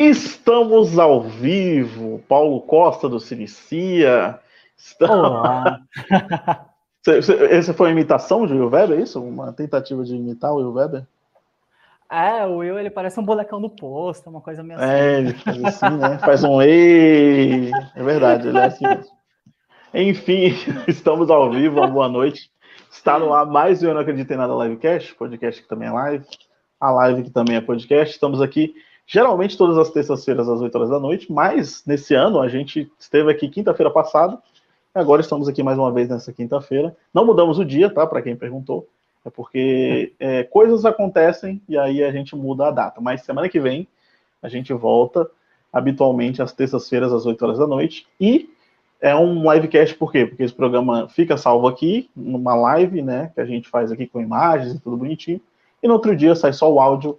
Estamos ao vivo. Paulo Costa do Sinicia. Estamos... Olá. Essa foi uma imitação de Will Weber, é isso? Uma tentativa de imitar o Will Weber? É, o Will, ele parece um bolecão do posto, uma coisa meio assim. É, ele faz assim, né? Faz um ei. É verdade, ele é assim mesmo. Enfim, estamos ao vivo, uma boa noite. Está no ar mais Eu Não Acredito em Nada Livecast, podcast que também é live, a live que também é podcast. Estamos aqui geralmente todas as terças-feiras às 8 horas da noite, mas nesse ano a gente esteve aqui quinta-feira passada, e agora estamos aqui mais uma vez nessa quinta-feira. Não mudamos o dia, tá? Para quem perguntou, é porque é, coisas acontecem e aí a gente muda a data. Mas semana que vem a gente volta habitualmente às terças-feiras às 8 horas da noite e é um livecast por quê? Porque esse programa fica salvo aqui numa live, né, que a gente faz aqui com imagens e tudo bonitinho. E no outro dia sai só o áudio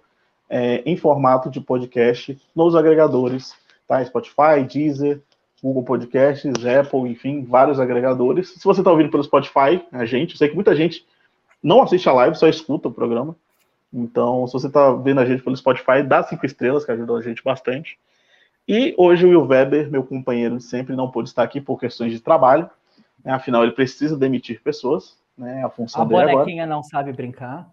é, em formato de podcast nos agregadores, tá? Spotify, Deezer, Google Podcasts, Apple, enfim, vários agregadores. Se você está ouvindo pelo Spotify, a gente, eu sei que muita gente não assiste a live, só escuta o programa. Então, se você está vendo a gente pelo Spotify, dá cinco estrelas, que ajudou a gente bastante. E hoje o Will Weber, meu companheiro de sempre, não pôde estar aqui por questões de trabalho. Né? Afinal, ele precisa demitir pessoas. Né? A função a dele agora. A bonequinha não sabe brincar.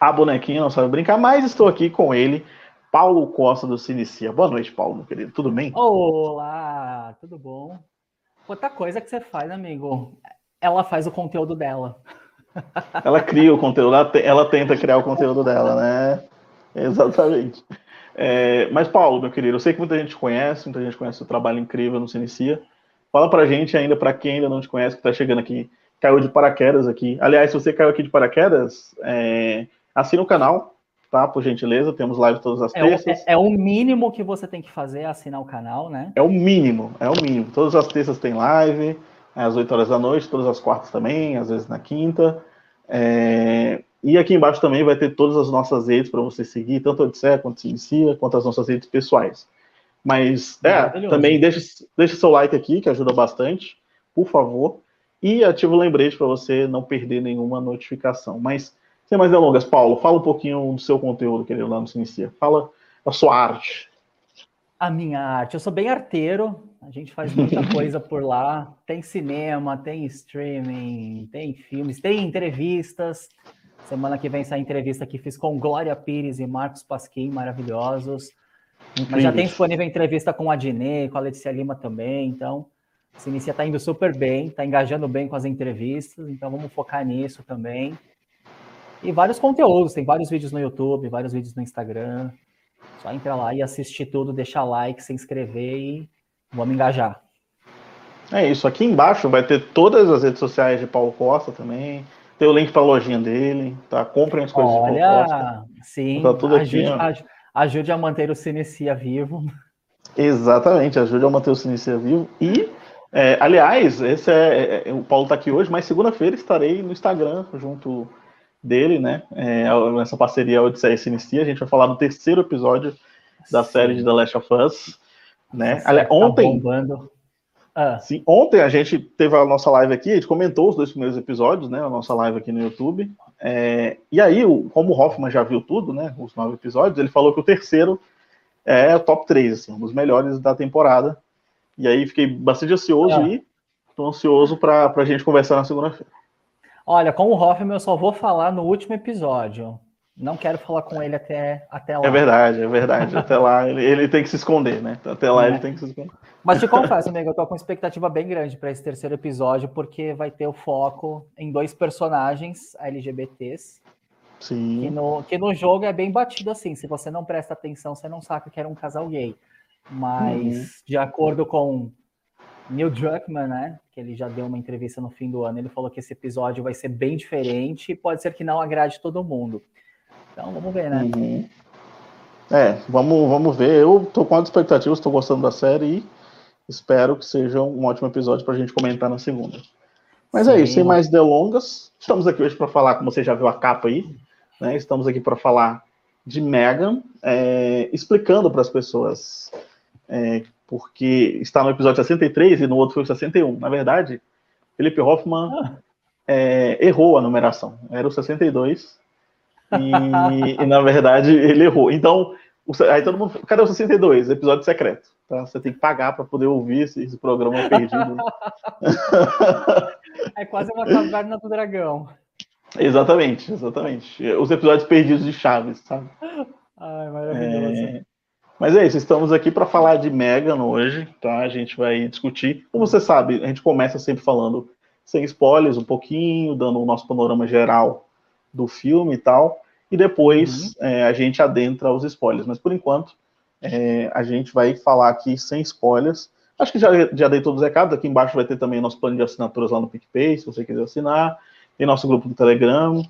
A bonequinha não sabe brincar, mas estou aqui com ele, Paulo Costa do Sinicia. Boa noite, Paulo, meu querido. Tudo bem? Olá, tudo bom? Outra coisa que você faz, amigo, ela faz o conteúdo dela. Ela cria o conteúdo, ela, ela tenta criar o conteúdo dela, né? Exatamente. É, mas, Paulo, meu querido, eu sei que muita gente conhece, muita gente conhece o trabalho incrível no Sinicia. Fala pra gente ainda, para quem ainda não te conhece, que está chegando aqui, caiu de paraquedas aqui. Aliás, se você caiu aqui de paraquedas, é, assina o canal, tá? Por gentileza, temos live todas as terças. É, é, é, o mínimo que você tem que fazer, é assinar o canal, né? É o mínimo, é o mínimo. Todas as terças tem live, às 8 horas da noite, todas as quartas também, às vezes na quinta. É... E aqui embaixo também vai ter todas as nossas redes para você seguir, tanto a Odisseia quanto a Sinicia, quanto as nossas redes pessoais. Mas é, também deixa, deixa seu like aqui, que ajuda bastante, por favor. E ativa o lembrete para você não perder nenhuma notificação. Mas, sem mais delongas, Paulo, fala um pouquinho do seu conteúdo, querido, lá no Se Inicia. Fala a sua arte. A minha arte. Eu sou bem arteiro, a gente faz muita coisa por lá. Tem cinema, tem streaming, tem filmes, tem entrevistas. Semana que vem sai entrevista que fiz com Glória Pires e Marcos Pasquim, maravilhosos. Mas já tem disponível entrevista com a Dinê, com a Letícia Lima também. Então, a Cinícia está indo super bem, está engajando bem com as entrevistas, então vamos focar nisso também. E vários conteúdos, tem vários vídeos no YouTube, vários vídeos no Instagram. Só entra lá e assistir tudo, deixar like, se inscrever e vamos engajar. É isso, aqui embaixo vai ter todas as redes sociais de Paulo Costa também. Tem o link para a lojinha dele, tá? Comprem as coisas Olha, de Paulo Costa. Sim, tá tudo ajude, aqui, ajude a manter o Cinecia vivo. Exatamente, ajude a manter o Cinecia vivo. E é, aliás, esse é, é, é, o Paulo está aqui hoje, mas segunda-feira estarei no Instagram junto dele, né? É, essa parceria Odisseia se inicia. A gente vai falar do terceiro episódio da série de The Last of Us. Né? Aliás, tá ontem. ah. sim, ontem a gente teve a nossa live aqui, a gente comentou os dois primeiros episódios, né? A nossa live aqui no YouTube. É, e aí, como o Hoffman já viu tudo, né? Os nove episódios, ele falou que o terceiro é o top 3, assim, um dos melhores da temporada. E aí fiquei bastante ansioso ah. e estou ansioso para a gente conversar na segunda-feira. Olha, com o Hoffman eu só vou falar no último episódio. Não quero falar com ele até, até lá. É verdade, é verdade. Até lá ele, ele tem que se esconder, né? Até lá é. ele tem que se esconder. Mas te confesso, amigo, eu tô com expectativa bem grande para esse terceiro episódio, porque vai ter o foco em dois personagens LGBTs. Sim. Que no, que no jogo é bem batido assim. Se você não presta atenção, você não saca que era um casal gay. Mas, uhum. de acordo com Neil Druckmann, né, que ele já deu uma entrevista no fim do ano, ele falou que esse episódio vai ser bem diferente e pode ser que não agrade todo mundo. Então, vamos ver, né? Uhum. É, vamos, vamos ver. Eu tô com as expectativas, estou gostando da série e espero que seja um ótimo episódio para a gente comentar na segunda. Mas Sim. é isso, sem mais delongas. Estamos aqui hoje para falar, como você já viu a capa aí, né? Estamos aqui para falar de Megan, é, explicando para as pessoas é, porque está no episódio 63 e no outro foi o 61. Na verdade, Felipe Hoffman ah. é, errou a numeração. Era o 62 e, e, na verdade, ele errou. Então, Aí todo mundo. Cadê o 62? Episódio secreto. Tá? Você tem que pagar para poder ouvir esse, esse programa perdido. é quase uma caverna do dragão. Exatamente, exatamente. Os episódios perdidos de Chaves, sabe? Ai, maravilhoso. É... Mas é isso, estamos aqui para falar de Megan hoje, tá? A gente vai discutir. Como você sabe, a gente começa sempre falando sem spoilers, um pouquinho, dando o nosso panorama geral do filme e tal, e depois uhum. é, a gente adentra os spoilers. Mas por enquanto, é, a gente vai falar aqui sem spoilers. Acho que já, já dei todos os recados. Aqui embaixo vai ter também nosso plano de assinaturas lá no PicPay, se você quiser assinar. Tem nosso grupo do Telegram.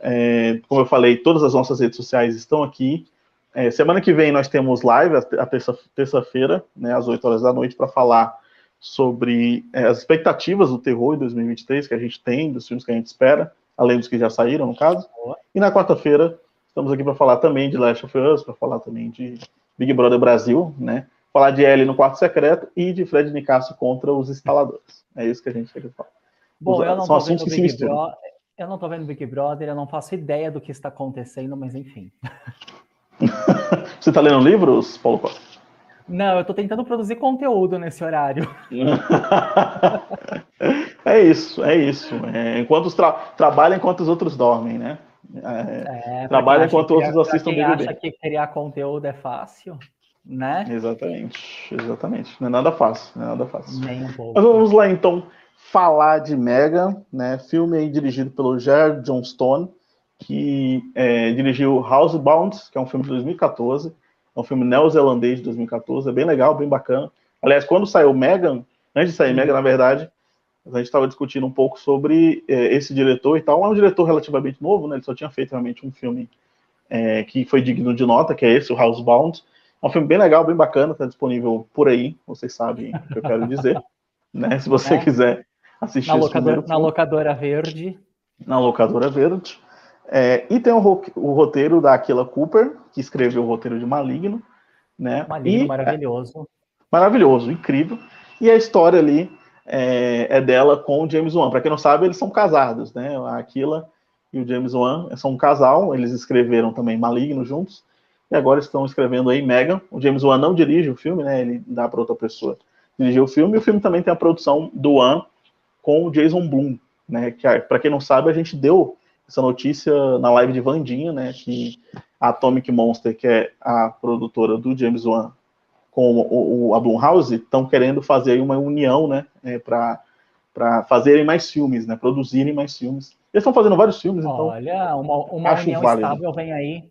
É, como eu falei, todas as nossas redes sociais estão aqui. É, semana que vem nós temos live, a terça-feira, né, às 8 horas da noite, para falar sobre é, as expectativas do terror em 2023 que a gente tem, dos filmes que a gente espera, além dos que já saíram, no caso. E na quarta-feira, estamos aqui para falar também de Last of Us, para falar também de Big Brother Brasil, né? Falar de Ellie no quarto secreto e de Fred Nicasso contra os instaladores. É isso que a gente quer falar. Bom, eu não São assuntos que se Brother, Eu não estou vendo Big Brother, eu não faço ideia do que está acontecendo, mas enfim. Você está lendo livros, Paulo Costa? Não, eu estou tentando produzir conteúdo nesse horário. é isso, é isso. É, enquanto os tra trabalham enquanto os outros dormem, né? É, é, trabalha enquanto outros assistam quem BBB. acha que criar conteúdo é fácil, né? Exatamente, exatamente. Não é nada fácil, não é nada fácil. Nem um pouco. Mas vamos lá então falar de Megan, né? Filme dirigido pelo Jared Johnstone, que é, dirigiu Housebound, que é um filme de 2014, é um filme neozelandês de 2014, é bem legal, bem bacana. Aliás, quando saiu Megan, antes de sair Megan, na verdade, a gente estava discutindo um pouco sobre é, esse diretor e tal. É um diretor relativamente novo, né? Ele só tinha feito realmente um filme é, que foi digno de nota, que é esse, o Housebound. É um filme bem legal, bem bacana, está disponível por aí, vocês sabem o que eu quero dizer. né? Se você é. quiser assistir na locadora, na locadora verde. Na locadora verde. É, e tem o, o, roteiro da Aquila Cooper, que escreveu o roteiro de Maligno. Né? Maligno, e, maravilhoso. maravilhoso, incrível. E a história ali é, é dela com o James Wan. Para quem não sabe, eles são casados, né? A Aquila e o James Wan são um casal, eles escreveram também Maligno juntos, e agora estão escrevendo aí Megan. O James Wan não dirige o filme, né? Ele dá para outra pessoa dirigir o filme, e o filme também tem a produção do Wan com o Jason Blum, né? Que para quem não sabe, a gente deu essa notícia na live de Vandinha, né? Que a Atomic Monster, que é a produtora do James Wan com o, o, a Blumhouse, estão querendo fazer uma união, né? É, para fazerem mais filmes, né? Produzirem mais filmes. Eles estão fazendo vários filmes, então. Olha, uma, uma união válido. estável vem aí.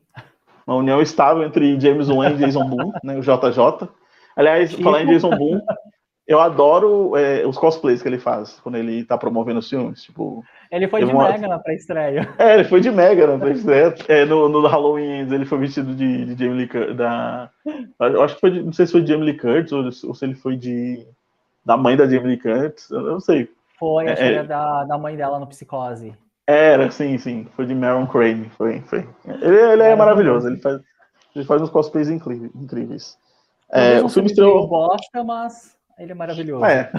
Uma união estável entre James Wan e Jason Bourne, né? O JJ. Aliás, tipo... falar em Jason Bourne, eu adoro é, os cosplays que ele faz quando ele tá promovendo os filmes. Tipo, ele foi de uma... Mega na pré-estreia. É, ele foi de Mega na pré-estreia. É, no, no Halloween ele foi vestido de, de Jamie Lee Curtis. Da... Eu acho que foi de, não sei se foi de Jamie Lee Curtis ou, ou, se ele foi de da mãe da Jamie Lee Curtis. Eu não sei. Foi, acho é, que era da, da mãe dela no Psicose. Era, sim, sim. Foi de Maron Crane. Foi, foi. Ele, ele é, é maravilhoso. Ele faz, ele faz uns cosplays incríveis. É, o filme estreou. bosta, mas ele é maravilhoso. É,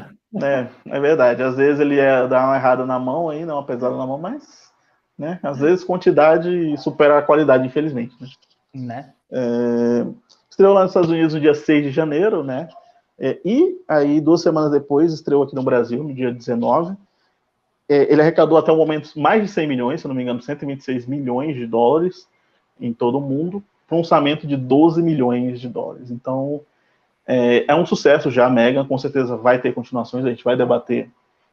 é, é verdade. Às vezes ele é, dá uma errada na mão aí, uma pesada na mão, mas né, às vezes quantidade supera a qualidade, infelizmente. Né? né? É, estreou lá nos Estados Unidos no dia 6 de janeiro, né? É, e aí, duas semanas depois, estreou aqui no Brasil, no dia 19. É, ele arrecadou até o momento mais de 100 milhões, se não me engano, 126 milhões de dólares em todo o mundo, para um orçamento de 12 milhões de dólares. Então, é, é um sucesso já, Megan, com certeza vai ter continuações, a gente vai debater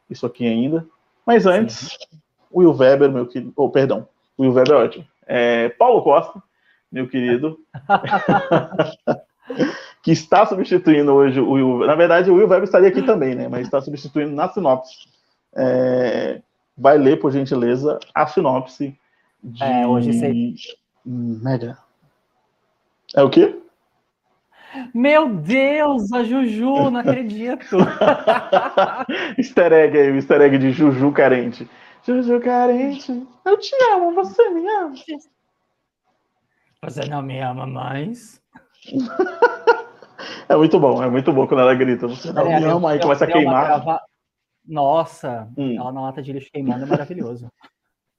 isso aqui ainda. Mas antes, Sim. Will Weber, meu querido. Oh, perdão, Will Weber é ótimo. É, Paulo Costa, meu querido. que está substituindo hoje o Will. Na verdade, o Will Weber estaria aqui também, né? Mas está substituindo na sinopse. É, vai ler, por gentileza, a sinopse de. É, hoje sei. Mega. É o quê? Meu Deus, a Juju, não acredito. easter egg aí, o easter egg de Juju carente. Juju carente, eu te amo, você me ama. Você não me ama mais? é muito bom, é muito bom quando ela grita, você não é, me ama, aí começa a queimar. Grava... Nossa, hum. ela na lata de lixo queimando é maravilhoso.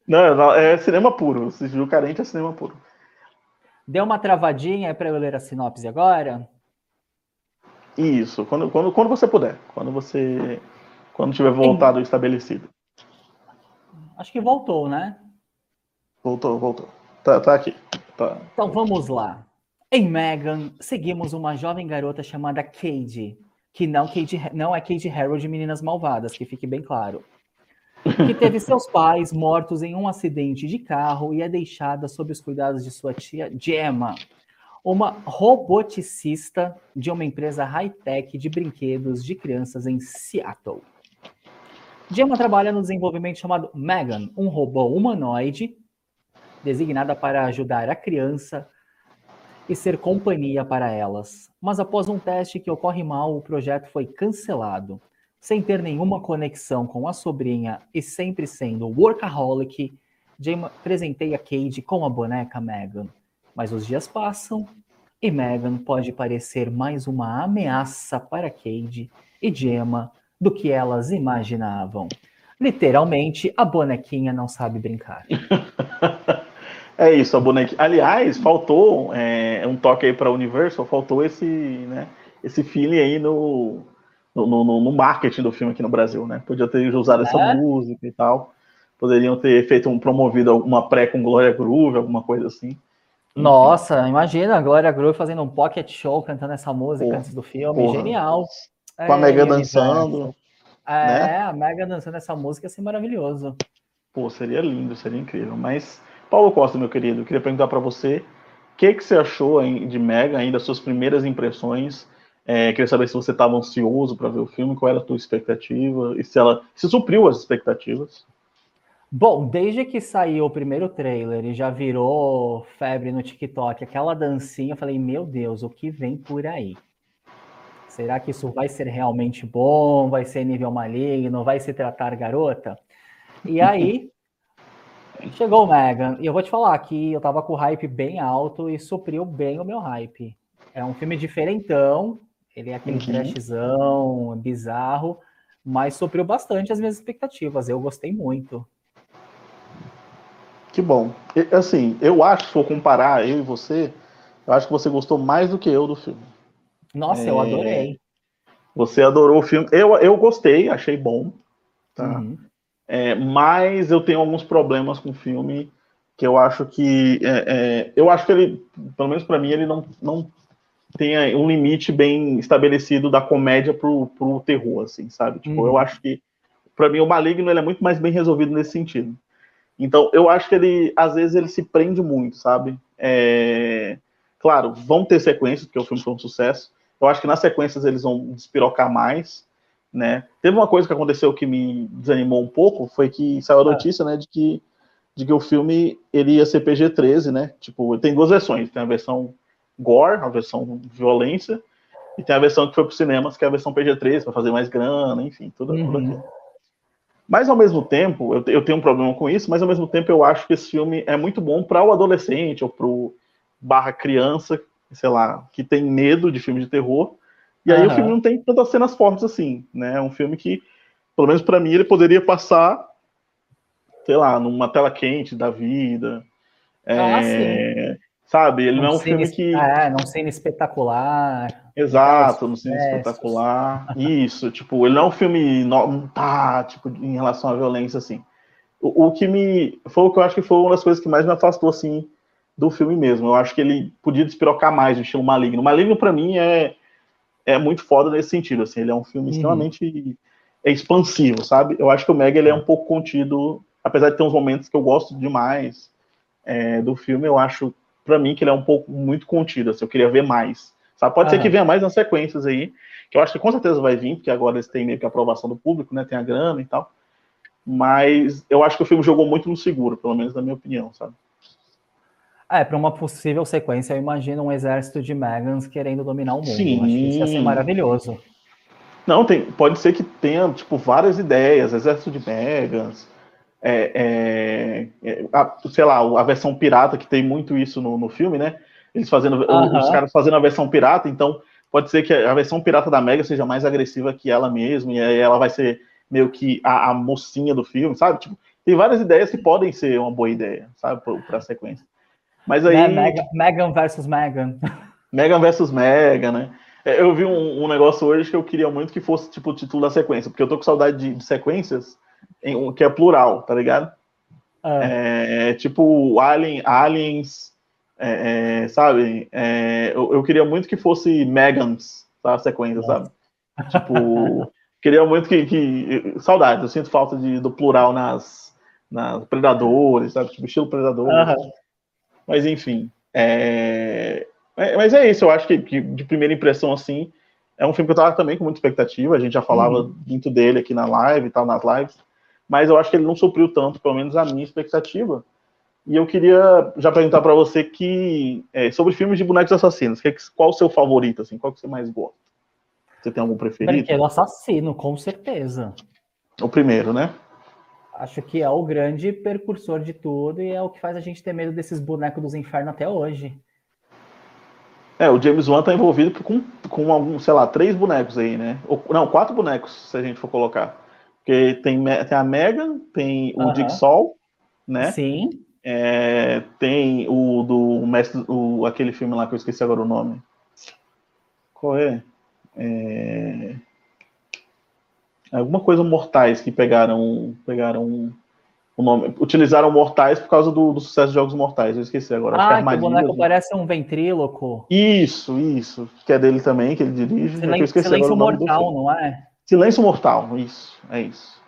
Não, é cinema puro. Juju carente é cinema puro. Deu uma travadinha para eu ler a sinopse agora? Isso, quando, quando, quando você puder, quando você quando tiver voltado em... estabelecido. Acho que voltou, né? Voltou, voltou. Tá, tá aqui. Tá. Então vamos lá. Em Megan, seguimos uma jovem garota chamada Cade, que não, Cade, não é Cade Harold de Meninas Malvadas, que fique bem claro. Que teve seus pais mortos em um acidente de carro e é deixada sob os cuidados de sua tia Gemma, uma roboticista de uma empresa high-tech de brinquedos de crianças em Seattle. Gemma trabalha no desenvolvimento chamado Megan, um robô humanoide designada para ajudar a criança e ser companhia para elas. Mas após um teste que ocorre mal, o projeto foi cancelado. Sem ter nenhuma conexão com a sobrinha e sempre sendo workaholic, Gemma presenteia Cade com a boneca Megan. Mas os dias passam e Megan pode parecer mais uma ameaça para Cade e Gemma do que elas imaginavam. Literalmente, a bonequinha não sabe brincar. é isso, a bonequinha. Aliás, faltou é, um toque aí para Universal, faltou esse, né, esse feeling aí no, no, no, no, marketing do filme aqui no Brasil, né? Podia ter usado essa é? música e tal. Poderiam ter feito um promovido uma pré com Glória Groove, alguma coisa assim. Nossa, imagina a Glória Groove fazendo um pocket show cantando essa música Porra. antes do filme. Porra. Genial com a Mega dançando. É, né? a Mega dançando essa música ia ser maravilhoso. Pô, seria lindo, seria incrível. Mas, Paulo Costa, meu querido, eu queria perguntar para você o que, que você achou de Mega, ainda suas primeiras impressões. É, queria saber se você estava ansioso para ver o filme, qual era a tua expectativa e se ela se supriu as expectativas. Bom, desde que saiu o primeiro trailer e já virou febre no TikTok, aquela dancinha, eu falei, meu Deus, o que vem por aí? Será que isso vai ser realmente bom? Vai ser nível maligno? Vai se tratar garota? E aí, chegou o Megan. E eu vou te falar que eu tava com o hype bem alto e supriu bem o meu hype. É um filme diferentão, ele é aquele uhum. trashzão, bizarro, mas supriu bastante as minhas expectativas. Eu gostei muito. Que bom. Assim, eu acho, se for comparar eu e você, eu acho que você gostou mais do que eu do filme. Nossa, é... eu adorei. Você adorou o filme. Eu, eu gostei, achei bom. Tá? Uhum. É, mas eu tenho alguns problemas com o filme que eu acho que. É, é, eu acho que ele, pelo menos para mim, ele não, não tem um limite bem estabelecido da comédia pro, pro terror, assim, sabe? Tipo, uhum. eu acho que. Para mim, o Maligno ele é muito mais bem resolvido nesse sentido. Então, eu acho que ele, às vezes, ele se prende muito, sabe? É... Claro, vão ter sequências, porque o filme foi um sucesso, eu acho que nas sequências eles vão despirocar mais, né? Teve uma coisa que aconteceu que me desanimou um pouco, foi que saiu a ah. notícia, né, de que, de que o filme ele ia ser PG-13, né? Tipo, tem duas versões, tem a versão gore, a versão violência, e tem a versão que foi para os cinemas, que é a versão PG-13, para fazer mais grana, enfim, tudo, uhum. tudo aquilo. Mas ao mesmo tempo, eu, eu, tenho um problema com isso, mas ao mesmo tempo eu acho que esse filme é muito bom para o adolescente ou para o barra criança sei lá, que tem medo de filme de terror. E aí uhum. o filme não tem tantas cenas fortes assim, né? É um filme que, pelo menos para mim, ele poderia passar, sei lá, numa tela quente da vida. Ah, é, sabe? Ele não, não é um filme que. É, não cena espetacular. Exato, não cena espetacular. Isso, tipo, ele não é um filme. Não, tá, tipo, em relação à violência, assim. O, o que me. Foi o que eu acho que foi uma das coisas que mais me afastou, assim, do filme mesmo. Eu acho que ele podia despirocar mais o estilo Maligno. Maligno, para mim, é, é muito foda nesse sentido. Assim, ele é um filme uhum. extremamente expansivo, sabe? Eu acho que o Mega ele é um pouco contido, apesar de ter uns momentos que eu gosto demais é, do filme, eu acho, para mim, que ele é um pouco muito contido. Assim, eu queria ver mais. Sabe? Pode ser que venha mais nas sequências aí, que eu acho que com certeza vai vir, porque agora eles têm meio que a aprovação do público, né? Tem a grana e tal. Mas eu acho que o filme jogou muito no seguro, pelo menos na minha opinião, sabe? É, para uma possível sequência, eu imagino um exército de Megans querendo dominar o mundo. Sim. Acho que isso ia ser maravilhoso. Não, tem, pode ser que tenha, tipo, várias ideias, exército de Megans, é, é, é, a, sei lá, a versão pirata, que tem muito isso no, no filme, né? Eles fazendo, os caras fazendo a versão pirata, então pode ser que a versão pirata da Mega seja mais agressiva que ela mesma, e aí ela vai ser meio que a, a mocinha do filme, sabe? Tipo, tem várias ideias que podem ser uma boa ideia, sabe, para a sequência. Mas aí. Né, Megan versus Megan. Megan versus Megan, né? É, eu vi um, um, negócio hoje que eu queria muito que fosse tipo o título da sequência, porque eu tô com saudade de, de sequências em, que é plural, tá ligado? Ah. É, tipo Alien, Aliens, é, é, sabe? É, eu, eu, queria muito que fosse Megans, tá? A sequência, sabe? Tipo, queria muito que, que. Saudade, eu sinto falta de, do plural nas, nas Predadores, sabe? Tipo, estilo Predador. Mas enfim. É, é, mas é isso, eu acho que, que, de primeira impressão, assim, é um filme que eu tava também com muita expectativa, a gente já falava uhum. muito dele aqui na live e tal, nas lives, mas eu acho que ele não supriu tanto, pelo menos a minha expectativa. E eu queria já perguntar para você que é, sobre filmes de bonecos assassinos, que, qual o seu favorito, assim, qual que você mais gosta? Você tem algum preferido? Brinquedo assassino, com certeza. O primeiro, né? Acho que é o grande percursor de tudo e é o que faz a gente ter medo desses bonecos dos infernos até hoje. É, o James Wan tá envolvido com, com algum, sei lá, três bonecos aí, né? Ou, não, quatro bonecos, se a gente for colocar. Porque tem, tem a Megan, tem o uh -huh. Jigsaw, né? Sim. É, tem o do mestre, o, aquele filme lá que eu esqueci agora o nome. Qual é? é... Alguma coisa mortais que pegaram, pegaram o nome. Utilizaram mortais por causa do, do sucesso de jogos mortais. Eu esqueci agora. Ah, que, é que o boneco parece um ventríloco. Isso, isso. Que é dele também, que ele dirige. Silêncio, Silêncio Mortal, não é? Silêncio Mortal, isso, é isso.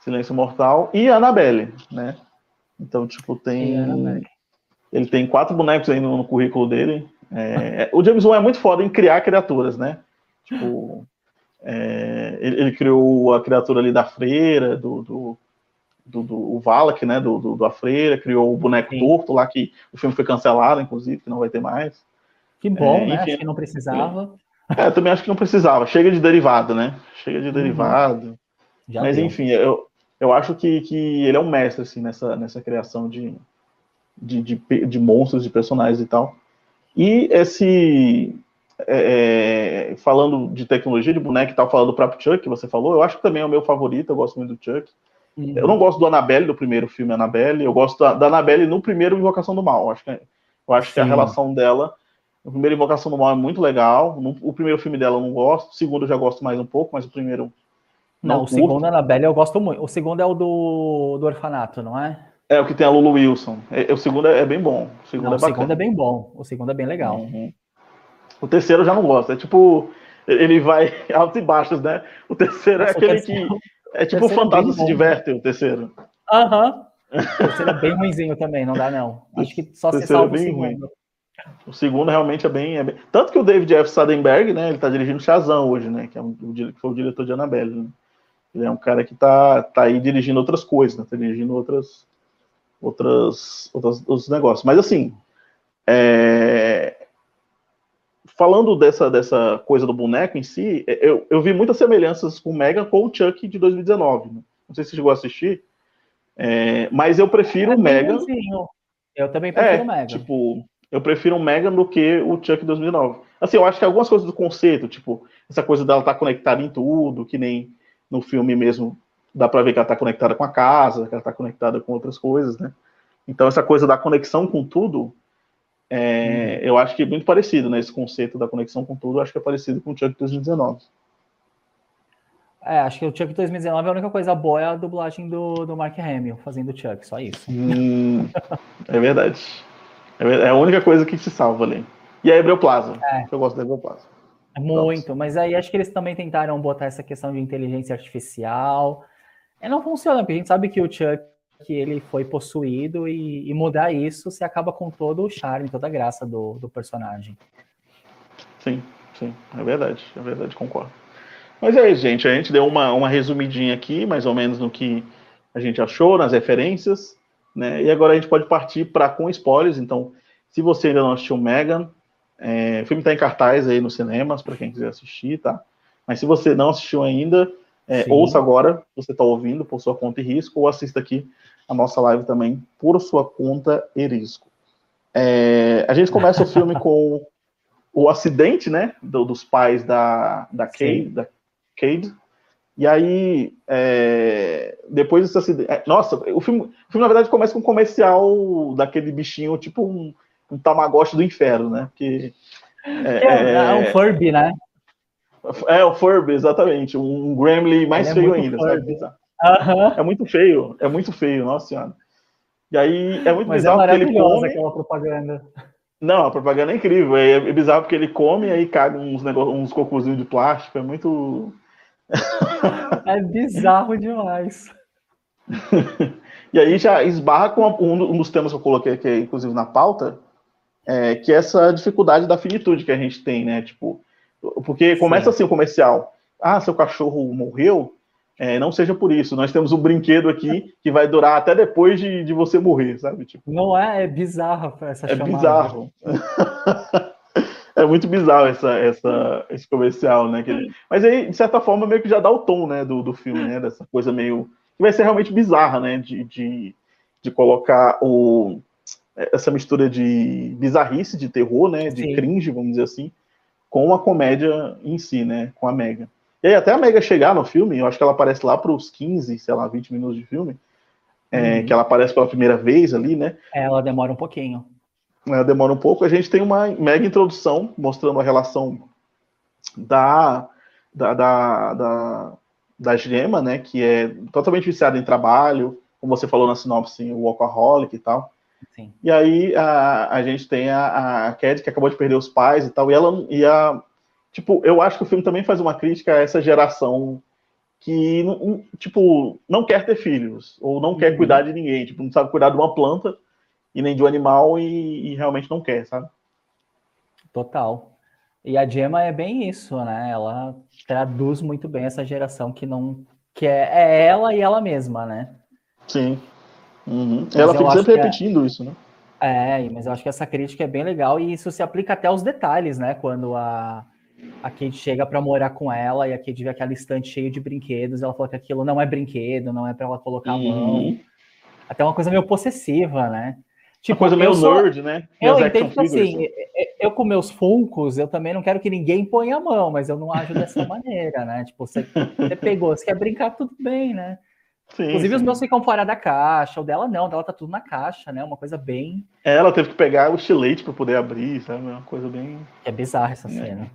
Silêncio Mortal e Annabelle, né? Então, tipo, tem. Ele tem quatro bonecos aí no, no currículo dele. É... o James Wan é muito foda em criar criaturas, né? Tipo. É... Ele, ele, criou a criatura ali da freira, do, do do, do o Valak, né, do, do, do A Freira, criou o boneco Sim. torto lá, que o filme foi cancelado, inclusive, que não vai ter mais. Que bom, é, né? Enfim, acho que não precisava. É, também acho que não precisava. Chega de derivado, né? Chega de uhum. derivado. Já Mas, deu. enfim, eu, eu acho que, que ele é um mestre, assim, nessa, nessa criação de, de, de, de monstros, de personagens e tal. E esse... É, é falando de tecnologia, de boneco e tal, falando do próprio Chuck, que você falou, eu acho que também é o meu favorito, eu gosto muito do Chuck. Uhum. Eu não gosto do Annabelle, do primeiro filme Annabelle. Eu gosto da, da Annabelle no primeiro Invocação do Mal. Eu acho que, eu acho que a relação dela. O primeiro Invocação do Mal é muito legal. O primeiro filme dela eu não gosto. O segundo eu já gosto mais um pouco, mas o primeiro. Não, não o segundo Annabelle eu gosto muito. O segundo é o do, do orfanato, não é? É, o que tem a Lulu Wilson. É, o segundo é, é bem bom. O segundo, não, é, o segundo é bem bom. O segundo é bem legal. Uhum. O terceiro eu já não gosto. É tipo. Ele vai altos e baixos, né? O terceiro é Nossa, é aquele terceiro... que é tipo o Fantasma se diverte, o terceiro. Aham. Uhum. O terceiro é bem ruimzinho também, não dá não. Acho que só se salva é o segundo. Ruim. O segundo realmente é bem, é bem, Tanto que o David F. Sadenberg, né, ele tá dirigindo Shazam hoje, né, que, é um, que foi o diretor de Annabelle. Né? Ele é um cara que tá, tá aí dirigindo outras coisas, né, tá dirigindo outras, outras, outras, outros negócios. Mas assim, é, falando dessa, dessa coisa do boneco em si, é, eu, eu vi muitas semelhanças com o Mega com o Chuck de 2019. Né? Não sei se você chegou a assistir, é, mas eu prefiro é o Mega. Eu também prefiro é, o Mega. Tipo, eu prefiro o Mega do que o Chuck 2009. Assim, eu acho que algumas coisas do conceito, tipo, essa coisa dela estar tá conectada em tudo, que nem no filme mesmo dá pra ver que ela tá conectada com a casa, que ela tá conectada com outras coisas, né? Então, essa coisa da conexão com tudo, é, uhum. Eu acho que é muito parecido, né? Esse conceito da conexão com tudo, acho que é parecido com o Chuck 2019. É, acho que o Chuck 2019 a única coisa boa é a dublagem do, do Mark Hamill fazendo o Chuck, só isso. Hum, é verdade. É a única coisa que se salva ali. E a Ebreoplaza. É. Eu gosto da Ebreoplaza. Muito, Nossa. mas aí acho que eles também tentaram botar essa questão de inteligência artificial. E não funciona, porque a gente sabe que o Chuck que ele foi possuído e, e, mudar isso, você acaba com todo o charme, toda a graça do, do personagem. Sim, sim, é verdade, é verdade, concordo. Mas é isso, gente, a gente deu uma, uma resumidinha aqui, mais ou menos no que a gente achou, nas referências, né? E agora a gente pode partir para com spoilers, então, se você ainda não assistiu Megan, é, o filme está em cartaz aí nos cinemas, para quem quiser assistir, tá? Mas se você não assistiu ainda, é, ouça agora, você está ouvindo por sua conta e risco, ou assista aqui a nossa live também por sua conta e risco. É, a gente começa o filme com o acidente, né, do, dos pais da, da Cade, da Cade, e aí, é, depois desse acidente... É, nossa, o filme, o filme, na verdade, começa com um comercial daquele bichinho, tipo um... um Tamagotchi do inferno, né? Porque. É, é, é um Furby, né? É, o Furby, exatamente. Um Gremlin mais feio ainda, Furby. sabe? Uhum. É muito feio, é muito feio, nossa senhora. E aí é muito Mas bizarro é porque ele come. aquela propaganda. Não, a propaganda é incrível. É, é bizarro porque ele come e aí caga uns, uns cocôzinhos de plástico. É muito. É bizarro demais. e aí já esbarra com um dos temas que eu coloquei aqui, inclusive na pauta, é, que é essa dificuldade da finitude que a gente tem, né? Tipo, porque começa Sim. assim o comercial. Ah, seu cachorro morreu? É, não seja por isso. Nós temos um brinquedo aqui que vai durar até depois de, de você morrer, sabe? Tipo, não é, é bizarro essa é chamada. É bizarro. é muito bizarro essa, essa, esse comercial, né? Ele... Mas aí, de certa forma, meio que já dá o tom, né, do, do filme, né? Dessa coisa meio. que vai ser realmente bizarra, né? De, de, de colocar o, essa mistura de bizarrice, de terror, né? De Sim. cringe, vamos dizer assim, com a comédia em si, né? Com a Mega. E aí, até a Mega chegar no filme, eu acho que ela aparece lá para os 15, sei lá, 20 minutos de filme, é, uhum. que ela aparece pela primeira vez ali, né? É, ela demora um pouquinho. Ela demora um pouco. A gente tem uma mega introdução mostrando a relação da, da, da, da, da Gema, né? Que é totalmente viciada em trabalho, como você falou na sinopse, o workaholic e tal. Sim. E aí a, a gente tem a, a Cad, que acabou de perder os pais e tal, e ela e a tipo, eu acho que o filme também faz uma crítica a essa geração que, tipo, não quer ter filhos, ou não quer uhum. cuidar de ninguém, tipo, não sabe cuidar de uma planta e nem de um animal e, e realmente não quer, sabe? Total. E a Gemma é bem isso, né? Ela traduz muito bem essa geração que não que é, é ela e ela mesma, né? Sim. Uhum. Ela fica sempre é repetindo é... isso, né? É, mas eu acho que essa crítica é bem legal e isso se aplica até aos detalhes, né? Quando a, a Kate chega para morar com ela e a Kate vê aquela estante cheia de brinquedos, ela fala que aquilo não é brinquedo, não é para ela colocar a mão. Uhum. Até uma coisa meio possessiva, né? Tipo, coisa meio sou... nerd, né? Eu entendo que assim, eu com meus funcos, eu também não quero que ninguém ponha a mão, mas eu não ajo dessa maneira, né? Tipo, você, você pegou, você quer brincar, tudo bem, né? Sim, Inclusive, sim. os meus ficam fora da caixa, o dela não, o dela tá tudo na caixa, né? Uma coisa bem. É, ela teve que pegar o estilete para poder abrir, sabe? Uma coisa bem. É bizarra essa é. cena.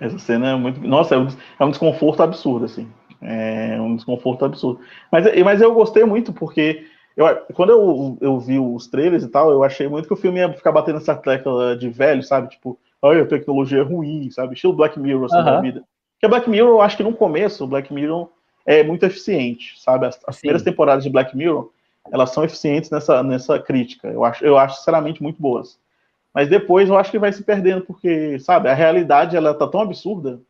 Essa cena é muito. Nossa, é um, é um desconforto absurdo, assim. É um desconforto absurdo. Mas, mas eu gostei muito, porque eu, quando eu, eu vi os trailers e tal, eu achei muito que o filme ia ficar batendo essa tecla de velho, sabe? Tipo, olha, a tecnologia é ruim, sabe? Estilo Black Mirror, assim, da vida. Porque Black Mirror, eu acho que no começo, Black Mirror é muito eficiente, sabe? As, as primeiras temporadas de Black Mirror, elas são eficientes nessa, nessa crítica. Eu acho, eu acho, sinceramente, muito boas. Mas depois eu acho que vai se perdendo, porque, sabe, a realidade ela tá tão absurda,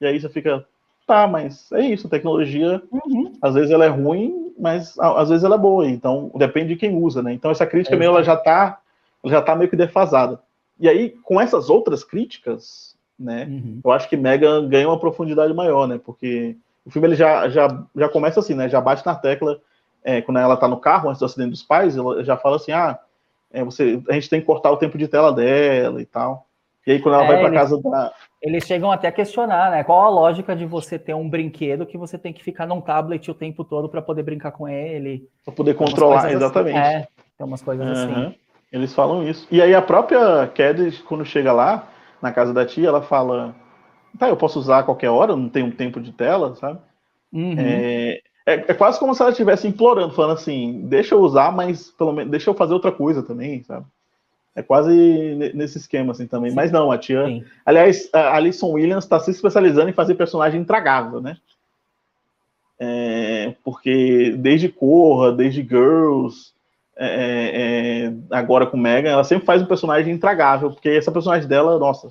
e aí você fica, tá, mas é isso, a tecnologia, uhum. às vezes ela é ruim, mas às vezes ela é boa, então depende de quem usa, né? Então essa crítica é meio, ela já tá, ela já tá meio que defasada. E aí, com essas outras críticas, né, uhum. eu acho que Megan ganha uma profundidade maior, né? Porque o filme ele já, já, já começa assim, né? Já bate na tecla, é, quando ela tá no carro, antes do acidente dos pais, ela já fala assim, ah, é, você, a gente tem que cortar o tempo de tela dela e tal. E aí, quando ela é, vai para casa da. Eles chegam até a questionar, né? Qual a lógica de você ter um brinquedo que você tem que ficar num tablet o tempo todo para poder brincar com ele? Para poder controlar, assim. exatamente. Assim. É, tem umas coisas uhum. assim. Eles falam isso. E aí, a própria Cad, quando chega lá, na casa da tia, ela fala: tá, eu posso usar a qualquer hora, não tem um tempo de tela, sabe? Uhum. É, é, é, quase como se ela estivesse implorando, falando assim, deixa eu usar, mas pelo menos deixa eu fazer outra coisa também, sabe? É quase nesse esquema assim também. Sim. Mas não, a tia. Sim. Aliás, a Alison Williams está se especializando em fazer personagem intragável, né? É, porque desde Corra, desde Girls, é, é, é agora com Megan, ela sempre faz um personagem intragável, porque essa personagem dela, nossa,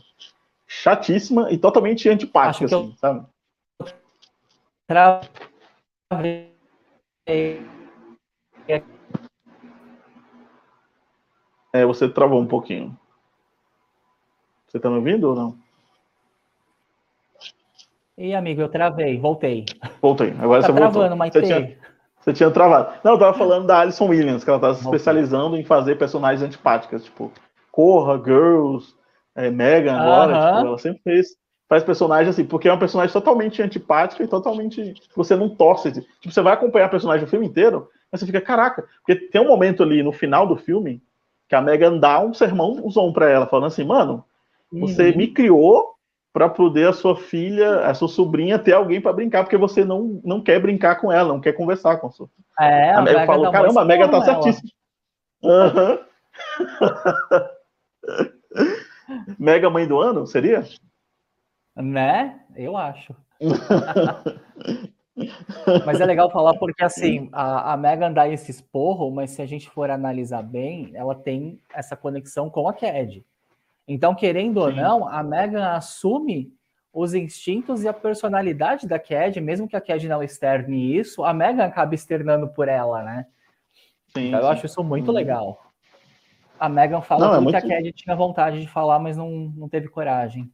chatíssima e totalmente antipática, assim, eu... sabe? É, você travou um pouquinho. Você tá me ouvindo ou não? E amigo, eu travei, voltei. Voltei. Agora tá você travando, voltou. mas você tinha, você tinha travado. Não, eu tava falando da Alison Williams, que ela tá se especializando em fazer personagens antipáticas, tipo Corra, Girls, é, Megan agora, uh -huh. tipo, ela sempre fez faz personagem assim, porque é um personagem totalmente antipático e totalmente. Você não torce. Tipo, você vai acompanhar o personagem o filme inteiro, mas você fica, caraca, porque tem um momento ali no final do filme que a Megan dá um sermão zon para ela, falando assim, mano, você uhum. me criou para poder a sua filha, a sua sobrinha ter alguém para brincar, porque você não, não quer brincar com ela, não quer conversar com a sua. É, a Mega falou, caramba, a Mega tá certíssima. Uhum. Mega mãe do ano, seria? Né? Eu acho. mas é legal falar porque assim, a, a Megan dá esse esporro, mas se a gente for analisar bem, ela tem essa conexão com a Cad. Então, querendo Sim. ou não, a Megan assume os instintos e a personalidade da Cad, mesmo que a Cad não externe isso, a Megan acaba externando por ela, né? Sim, então, eu acho isso muito hum. legal. A Megan fala não, é muito... que a Cad tinha vontade de falar, mas não, não teve coragem.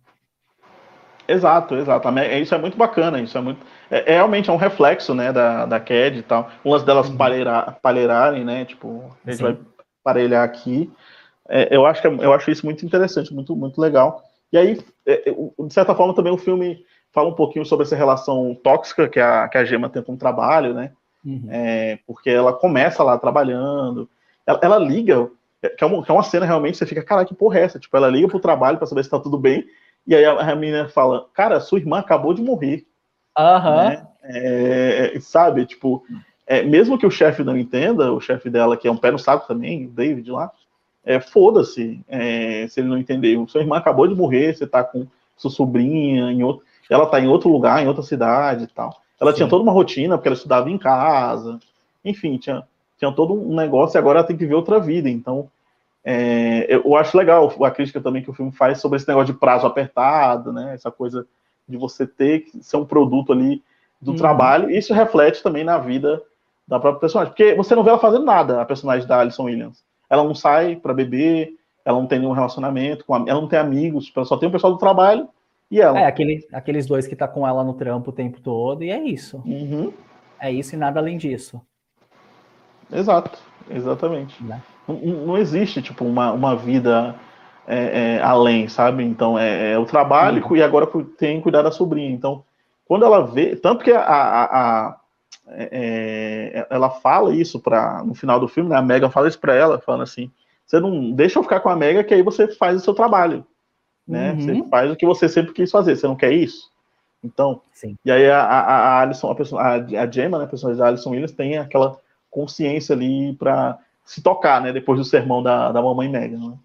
Exato, exato. Isso é muito bacana, isso é muito. É, é realmente é um reflexo, né, da, da CAD e tal. Umas delas uhum. palheirarem, né? Tipo, a gente Sim. vai parelhar aqui. É, eu, acho que, é, eu acho isso muito interessante, muito, muito legal. E aí, é, é de certa forma, também o filme fala um pouquinho sobre essa relação tóxica que a, que a Gema tenta um trabalho, né? Uhum. É, porque ela começa lá trabalhando, ela, ela liga, que é, uma, que é uma cena realmente, você fica, caralho, que porra é essa? Tipo, ela liga pro trabalho para saber se tá tudo bem, e aí a, a menina fala, cara, sua irmã acabou de morrer. Aham. Né? É, sabe, tipo, é, mesmo que o chefe não entenda, o chefe dela, que é um pé no saco também, o David lá, é, foda-se é, se ele não entender. Sua irmã acabou de morrer, você tá com sua sobrinha, em outro, ela tá em outro lugar, em outra cidade e tal. Ela Sim. tinha toda uma rotina, porque ela estudava em casa, enfim, tinha, tinha todo um negócio e agora ela tem que viver outra vida. Então, é, eu acho legal a crítica também que o filme faz sobre esse negócio de prazo apertado, né? Essa coisa de você ter que ser um produto ali do uhum. trabalho. Isso reflete também na vida da própria personagem. Porque você não vê ela fazendo nada, a personagem da Alison Williams. Ela não sai para beber, ela não tem nenhum relacionamento, com a, ela não tem amigos, ela só tem o pessoal do trabalho e ela. É, aquele, aqueles dois que tá com ela no trampo o tempo todo, e é isso. Uhum. É isso e nada além disso. Exato, exatamente. Né? Não, não existe, tipo, uma, uma vida é, é, além, sabe? Então, é, é o trabalho uhum. e agora tem que cuidar da sobrinha. Então, quando ela vê... Tanto que a, a, a é, é, ela fala isso para no final do filme, né? A Megan fala isso para ela, falando assim: você não deixa eu ficar com a Mega, que aí você faz o seu trabalho, né? Uhum. Você faz o que você sempre quis fazer. Você não quer isso? Então, Sim. e aí a, a, a Alison, a, pessoa, a, a Gemma, né, a personagem da Alison Williams, tem aquela consciência ali para se tocar, né, depois do sermão da, da mamãe Megan, né?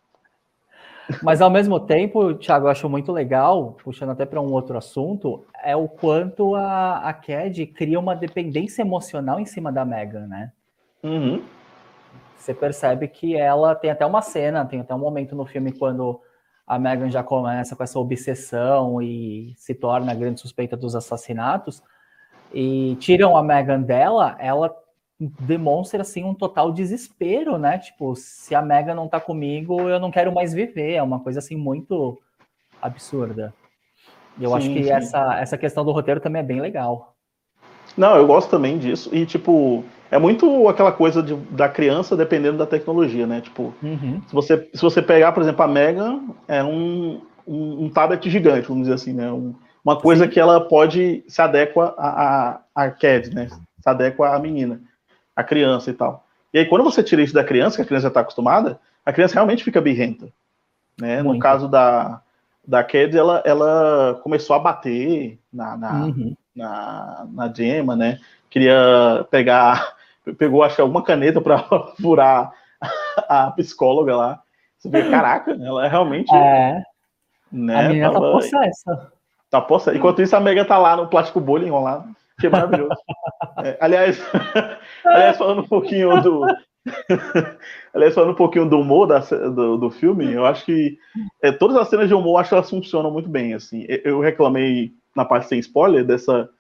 Mas ao mesmo tempo, Thiago, eu acho muito legal, puxando até para um outro assunto, é o quanto a, a Cad cria uma dependência emocional em cima da Megan, né? Uhum. Você percebe que ela tem até uma cena, tem até um momento no filme quando a Megan já começa com essa obsessão e se torna a grande suspeita dos assassinatos, e tiram a Megan dela, ela demonstra assim um total desespero, né? Tipo, se a Mega não tá comigo, eu não quero mais viver. É uma coisa assim muito absurda. E eu sim, acho que essa, essa questão do roteiro também é bem legal. Não, eu gosto também disso. E, tipo, é muito aquela coisa de, da criança dependendo da tecnologia, né? Tipo, uhum. se, você, se você pegar, por exemplo, a Mega, é um, um, um tablet gigante, vamos dizer assim, né? Um, uma coisa Sim. que ela pode se adequa a, a, a CAD, né? Se adequa à menina a criança e tal. E aí, quando você tira isso da criança, que a criança está acostumada, a criança realmente fica birrenta. Né? No caso da, da Cad, ela, ela começou a bater na, na, uhum. na, na Gemma, né? Queria pegar, pegou, acho que alguma caneta para furar a psicóloga lá. Você vê, caraca, ela é realmente. É. Né, a menina tá tava, tá possessa. Tá possessa. Enquanto isso, a Mega tá lá no plástico bolha enrolado. Que maravilhoso. É, aliás, aliás, falando um pouquinho do. aliás, falando um pouquinho do humor da, do, do filme, eu acho que é, todas as cenas de humor, acho que elas funcionam muito bem. Assim, eu reclamei na parte sem spoiler dessa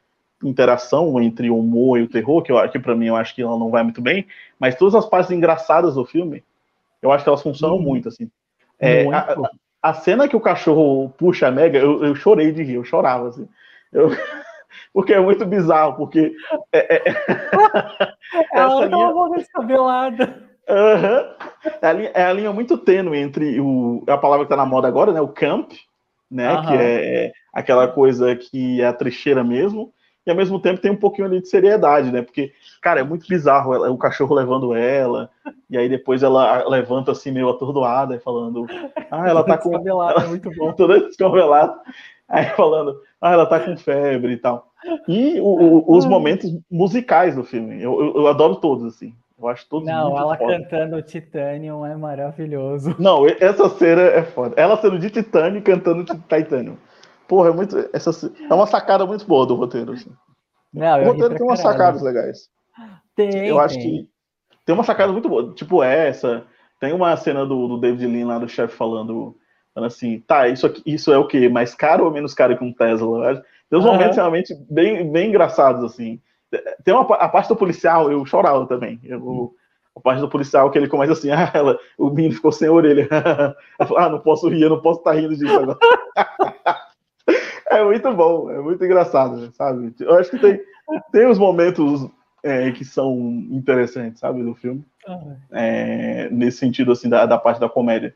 interação entre o humor e o terror, que, eu, que para mim eu acho que ela não vai muito bem, mas todas as partes engraçadas do filme, eu acho que elas funcionam uhum. muito, assim. É, muito. A, a, cena que o cachorro puxa a Mega, eu, eu chorei de rir, eu chorava, assim. Eu, porque é muito bizarro, porque. É, é, ela tá uma boca descabelada. Uhum. É, a linha, é a linha muito tênue entre o, a palavra que está na moda agora, né? O camp, né? Uhum. Que é aquela coisa que é a trecheira mesmo, e ao mesmo tempo tem um pouquinho ali de seriedade, né? Porque, cara, é muito bizarro ela, o cachorro levando ela, e aí depois ela levanta assim, meio atordoada, falando, ah, ela tá com. Ela, é muito bom. Toda descongelada. Aí falando, ah, ela tá com febre e tal. E o, o, os momentos musicais do filme, eu, eu, eu, adoro todos, assim. Eu acho todos Não, ela foda. cantando Titanium é maravilhoso. Não, essa cena é foda. Ela sendo de Titanium e cantando Titanium. Porra, é muito. Essa, é uma sacada muito boa do roteiro. Assim. Não, o roteiro tem umas caralho. sacadas legais. Tem. Eu acho que tem uma sacada muito boa. Tipo essa. Tem uma cena do, do David Lean lá do chefe falando, falando assim, tá, isso, aqui, isso é o quê? Mais caro ou menos caro que um Tesla? Tem uns momentos realmente bem, bem engraçados, assim. Tem uma a parte do policial, eu chorava também. Eu, a parte do policial que ele começa assim, ah, ela, o menino ficou sem orelha. ah, não posso rir, eu não posso estar tá rindo disso agora. É muito bom, é muito engraçado, sabe? Eu acho que tem, tem os momentos é, que são interessantes, sabe, do filme. É, nesse sentido, assim, da, da parte da comédia.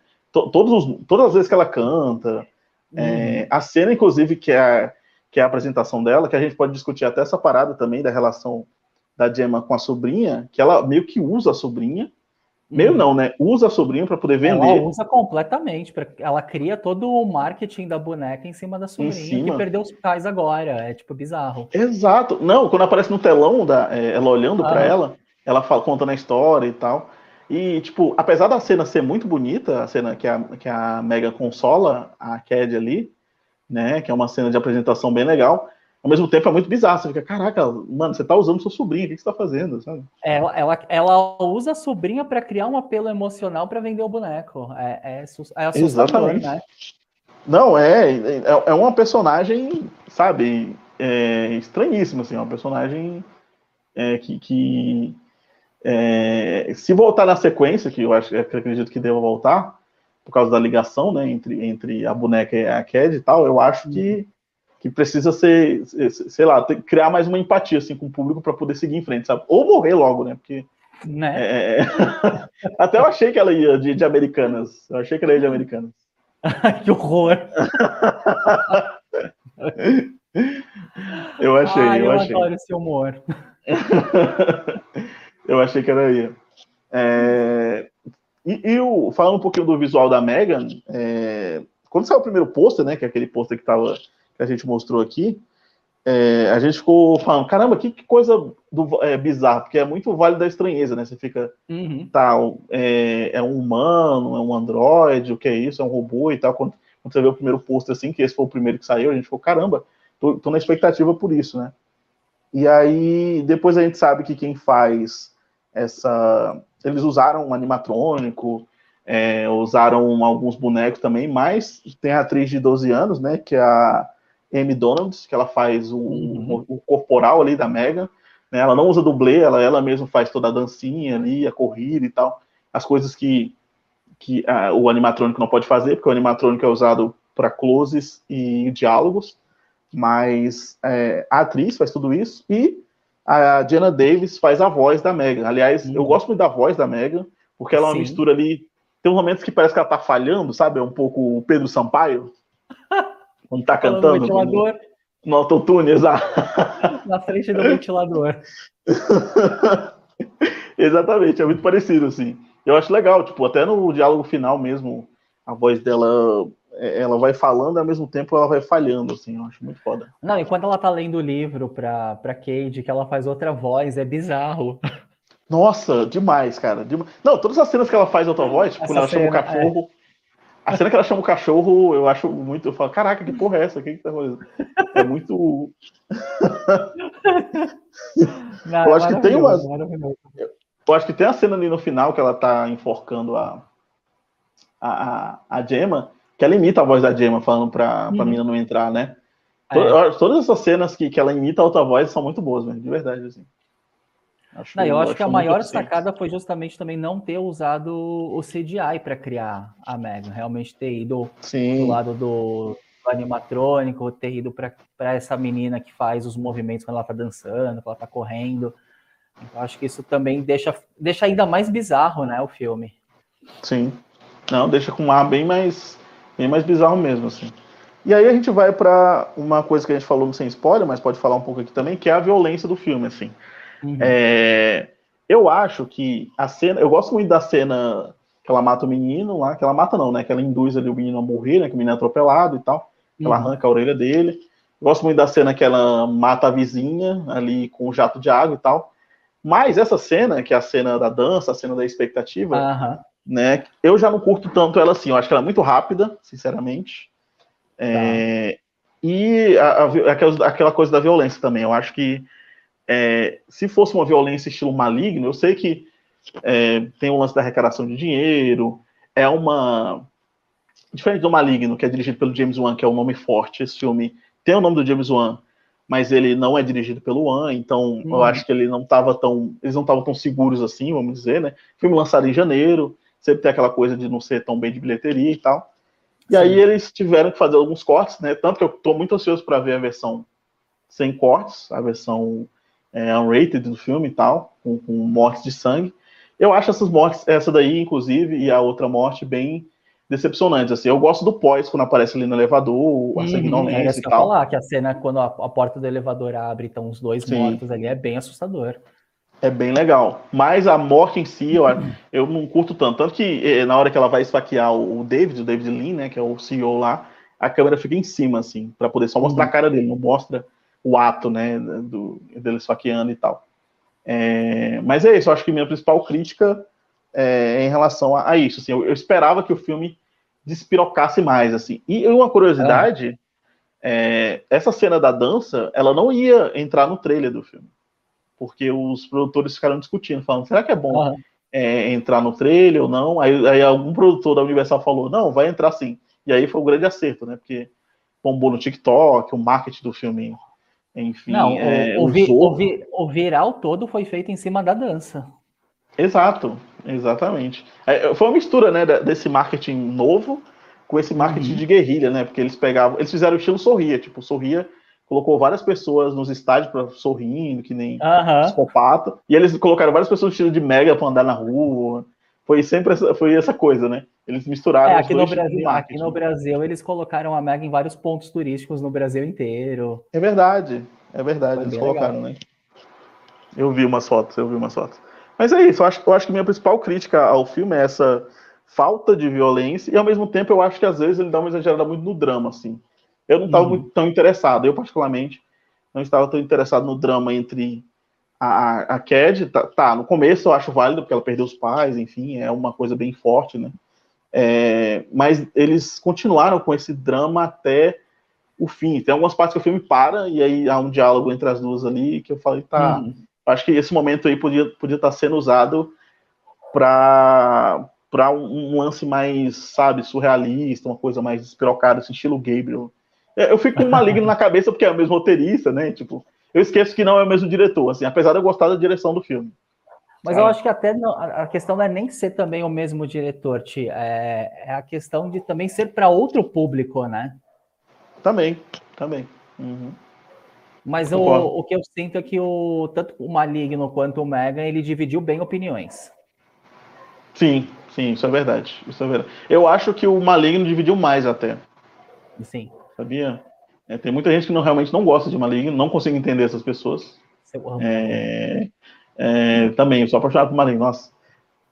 Todos os, todas as vezes que ela canta, é, uhum. a cena, inclusive, que é, a, que é a apresentação dela, que a gente pode discutir até essa parada também da relação da Gemma com a sobrinha, que ela meio que usa a sobrinha Meio uhum. não, né? Usa a sobrinha para poder vender. Ela usa completamente. Pra... Ela cria todo o marketing da boneca em cima da sobrinha, que perdeu os pais agora. É tipo bizarro. Exato. Não, quando aparece no telão, da, é, ela olhando ah. para ela, ela fala, contando a história e tal. E, tipo, apesar da cena ser muito bonita, a cena que a, que a Mega consola a Cad ali, né? Que é uma cena de apresentação bem legal ao mesmo tempo é muito bizarro. Você fica, caraca, mano, você tá usando sua sobrinha, o que você tá fazendo? Sabe? Ela, ela, ela usa a sobrinha para criar um apelo emocional para vender o boneco. É, é, é Exatamente. né? Não, é, é, é uma personagem, sabe, é, estranhíssima, assim, uma personagem é, que, que é, se voltar na sequência, que eu acho que acredito que deva voltar, por causa da ligação, né, entre, entre a boneca e a Cad e tal, eu acho que uhum que precisa ser, sei lá, criar mais uma empatia assim com o público para poder seguir em frente, sabe? Ou morrer logo, né? Porque né? É... é, é. até eu achei que ela ia de, de Americanas. Eu achei que ela ia de Americanas. que horror! eu achei, Ai, eu, eu achei. adoro esse humor. Eu achei que ela ia. É... E, e o, falando um pouquinho do visual da Megan, é... quando saiu o primeiro pôster, né? Que é aquele pôster que tava que a gente mostrou aqui, é, a gente ficou falando, caramba, que, que coisa do, é, bizarra, porque é muito Vale da Estranheza, né? Você fica, uhum. tal, tá, é, é, um humano, é um androide, o que é isso? É um robô e tal. Quando, quando você vê o primeiro post assim, que esse foi o primeiro que saiu, a gente ficou, caramba, tô, tô na expectativa por isso, né? E aí, depois a gente sabe que quem faz essa. Eles usaram um animatrônico, é, usaram alguns bonecos também, mas tem a atriz de 12 anos, né? Que é a Amy Donalds, que ela faz o, uhum. o, o corporal ali da Mega. Né? Ela não usa dublê, ela, ela mesma faz toda a dancinha ali, a corrida e tal. As coisas que, que a, o animatrônico não pode fazer, porque o animatrônico é usado para closes e diálogos. Mas é, a atriz faz tudo isso e a Diana Davis faz a voz da Mega. Aliás, eu gosto muito da voz da Mega, porque ela é uma Sim. mistura ali. Tem uns momentos que parece que ela tá falhando, sabe? É um pouco o Pedro Sampaio. Quando tá cantando. No ventilador. No autotune, exato. Na frente do ventilador. Exatamente, é muito parecido, assim. Eu acho legal, tipo, até no diálogo final mesmo, a voz dela, ela vai falando, ao mesmo tempo ela vai falhando, assim, eu acho muito foda. Não, enquanto ela tá lendo o livro pra, pra Cade, que ela faz outra voz, é bizarro. Nossa, demais, cara. Não, todas as cenas que ela faz outra voz, tipo, quando ela chama o cachorro, é a cena que ela chama o cachorro, eu acho muito. Eu falo, caraca, que porra é essa? O que, que tá fazendo? É muito. Não, eu acho que tem uma. Eu acho que tem a cena ali no final que ela tá enforcando a, a, a Gemma, que ela imita a voz da Gemma falando pra, pra uhum. menina não entrar, né? É. Todas essas cenas que, que ela imita a outra voz são muito boas, mesmo, de verdade, assim. Acho, não, eu acho, que a maior sacada foi justamente também não ter usado o CGI para criar a Megan, realmente ter ido Sim. do lado do, do animatrônico, ter ido para essa menina que faz os movimentos quando ela tá dançando, quando ela tá correndo. Então, acho que isso também deixa, deixa ainda mais bizarro, né, o filme. Sim. Não, deixa com um ar bem mais, bem mais bizarro mesmo, assim. E aí a gente vai para uma coisa que a gente falou sem spoiler, mas pode falar um pouco aqui também, que é a violência do filme, assim. Uhum. É, eu acho que a cena, eu gosto muito da cena que ela mata o menino lá, que ela mata não, né? Que ela induz ali o menino a morrer, né? Que o menino é atropelado e tal. Uhum. Ela arranca a orelha dele. Gosto muito da cena que ela mata a vizinha ali com o jato de água e tal. Mas essa cena, que é a cena da dança, a cena da expectativa, uhum. Né? Eu já não curto tanto ela assim. Eu acho que ela é muito rápida, sinceramente. É, tá. E a, a, aquela, aquela coisa da violência também. Eu acho que é, se fosse uma violência estilo maligno, eu sei que é, tem o lance da arrecadação de dinheiro, é uma. Diferente do Maligno, que é dirigido pelo James Wan, que é um nome forte, esse filme tem o nome do James Wan, mas ele não é dirigido pelo Wan, então eu uhum. acho que ele não estava tão. Eles não estavam tão seguros assim, vamos dizer, né? Filme lançado em janeiro, sempre tem aquela coisa de não ser tão bem de bilheteria e tal. E Sim. aí eles tiveram que fazer alguns cortes, né? Tanto que eu estou muito ansioso para ver a versão sem cortes, a versão é, unrated do filme e tal, com, com mortes de sangue. Eu acho essas mortes, essa daí, inclusive, e a outra morte, bem decepcionantes. Assim, eu gosto do pós, quando aparece ali no elevador, a sanguinolência e tal. falar, que a cena, quando a, a, porta do elevador abre, então os dois Sim. mortos ali, é bem assustador. É bem legal. Mas a morte em si, eu, eu não curto tanto. Tanto que na hora que ela vai esfaquear o David, o David Lean, né, que é o CEO lá, a câmera fica em cima, assim, para poder só mostrar uhum. a cara dele, não mostra o ato, né, do, dele esfaqueando e tal. É, mas é isso, eu acho que minha principal crítica é em relação a, a isso. Assim, eu, eu, esperava que o filme despirocasse mais. assim. E uma curiosidade, é. essa cena da dança, ela não ia entrar no trailer do filme. Porque os produtores ficaram discutindo, falando, será que é bom uhum. entrar no trailer ou não? Aí, aí algum produtor da Universal falou, não, vai entrar sim. E aí foi um grande acerto, né? Porque bombou no TikTok, o marketing do filme enfim, Não, é, o, o, o, o, viral todo foi feito em cima da dança. Exato, exatamente. É, foi uma mistura, né, desse marketing novo com esse marketing uhum. de guerrilha, né? Porque eles pegavam, eles fizeram o estilo Sorria, tipo, Sorria colocou várias pessoas nos estádios para sorrindo, que nem uhum. psicopata, e eles colocaram várias pessoas estilo de mega para andar na rua. Foi sempre essa, foi essa coisa, né? Eles misturaram é, aqui no Brasil, aqui no Brasil eles colocaram a Mega em vários pontos turísticos no Brasil inteiro. É verdade, é verdade, Foi eles colocaram, legal. né? Eu vi umas fotos, eu vi umas fotos. Mas é isso, eu acho, eu acho que minha principal crítica ao filme é essa falta de violência e ao mesmo tempo eu acho que às vezes ele dá uma exagerada muito no drama, assim. Eu não estava uhum. muito tão interessado, eu particularmente não estava tão interessado no drama entre a, a Cad, tá, tá, no começo eu acho válido porque ela perdeu os pais, enfim, é uma coisa bem forte, né? É, mas eles continuaram com esse drama até o fim. Tem algumas partes que o filme para e aí há um diálogo entre as duas ali que eu falei, tá. Hum. Acho que esse momento aí podia, podia estar sendo usado para para um, um, lance mais, sabe, surrealista, uma coisa mais despirocada, assim, estilo Gabriel. É, eu fico com maligno na cabeça porque é o mesmo roteirista, né? Tipo, eu esqueço que não é o mesmo diretor, assim, apesar de eu gostar da direção do filme. Mas eu acho que até não, a questão não é nem ser também o mesmo diretor, Ti, é, é a questão de também ser para outro público, né? Também, também. Uhum. Mas o, o, que eu sinto é que o, tanto o Maligno quanto o Mega, ele dividiu bem opiniões. Sim, sim, isso é verdade. Isso é verdade. Eu acho que o Maligno dividiu mais até. Sim. Sabia? É, tem muita gente que não, realmente não gosta de Maligno, não consigo entender essas pessoas. É, é, também, eu sou apaixonado por Maligno, nossa.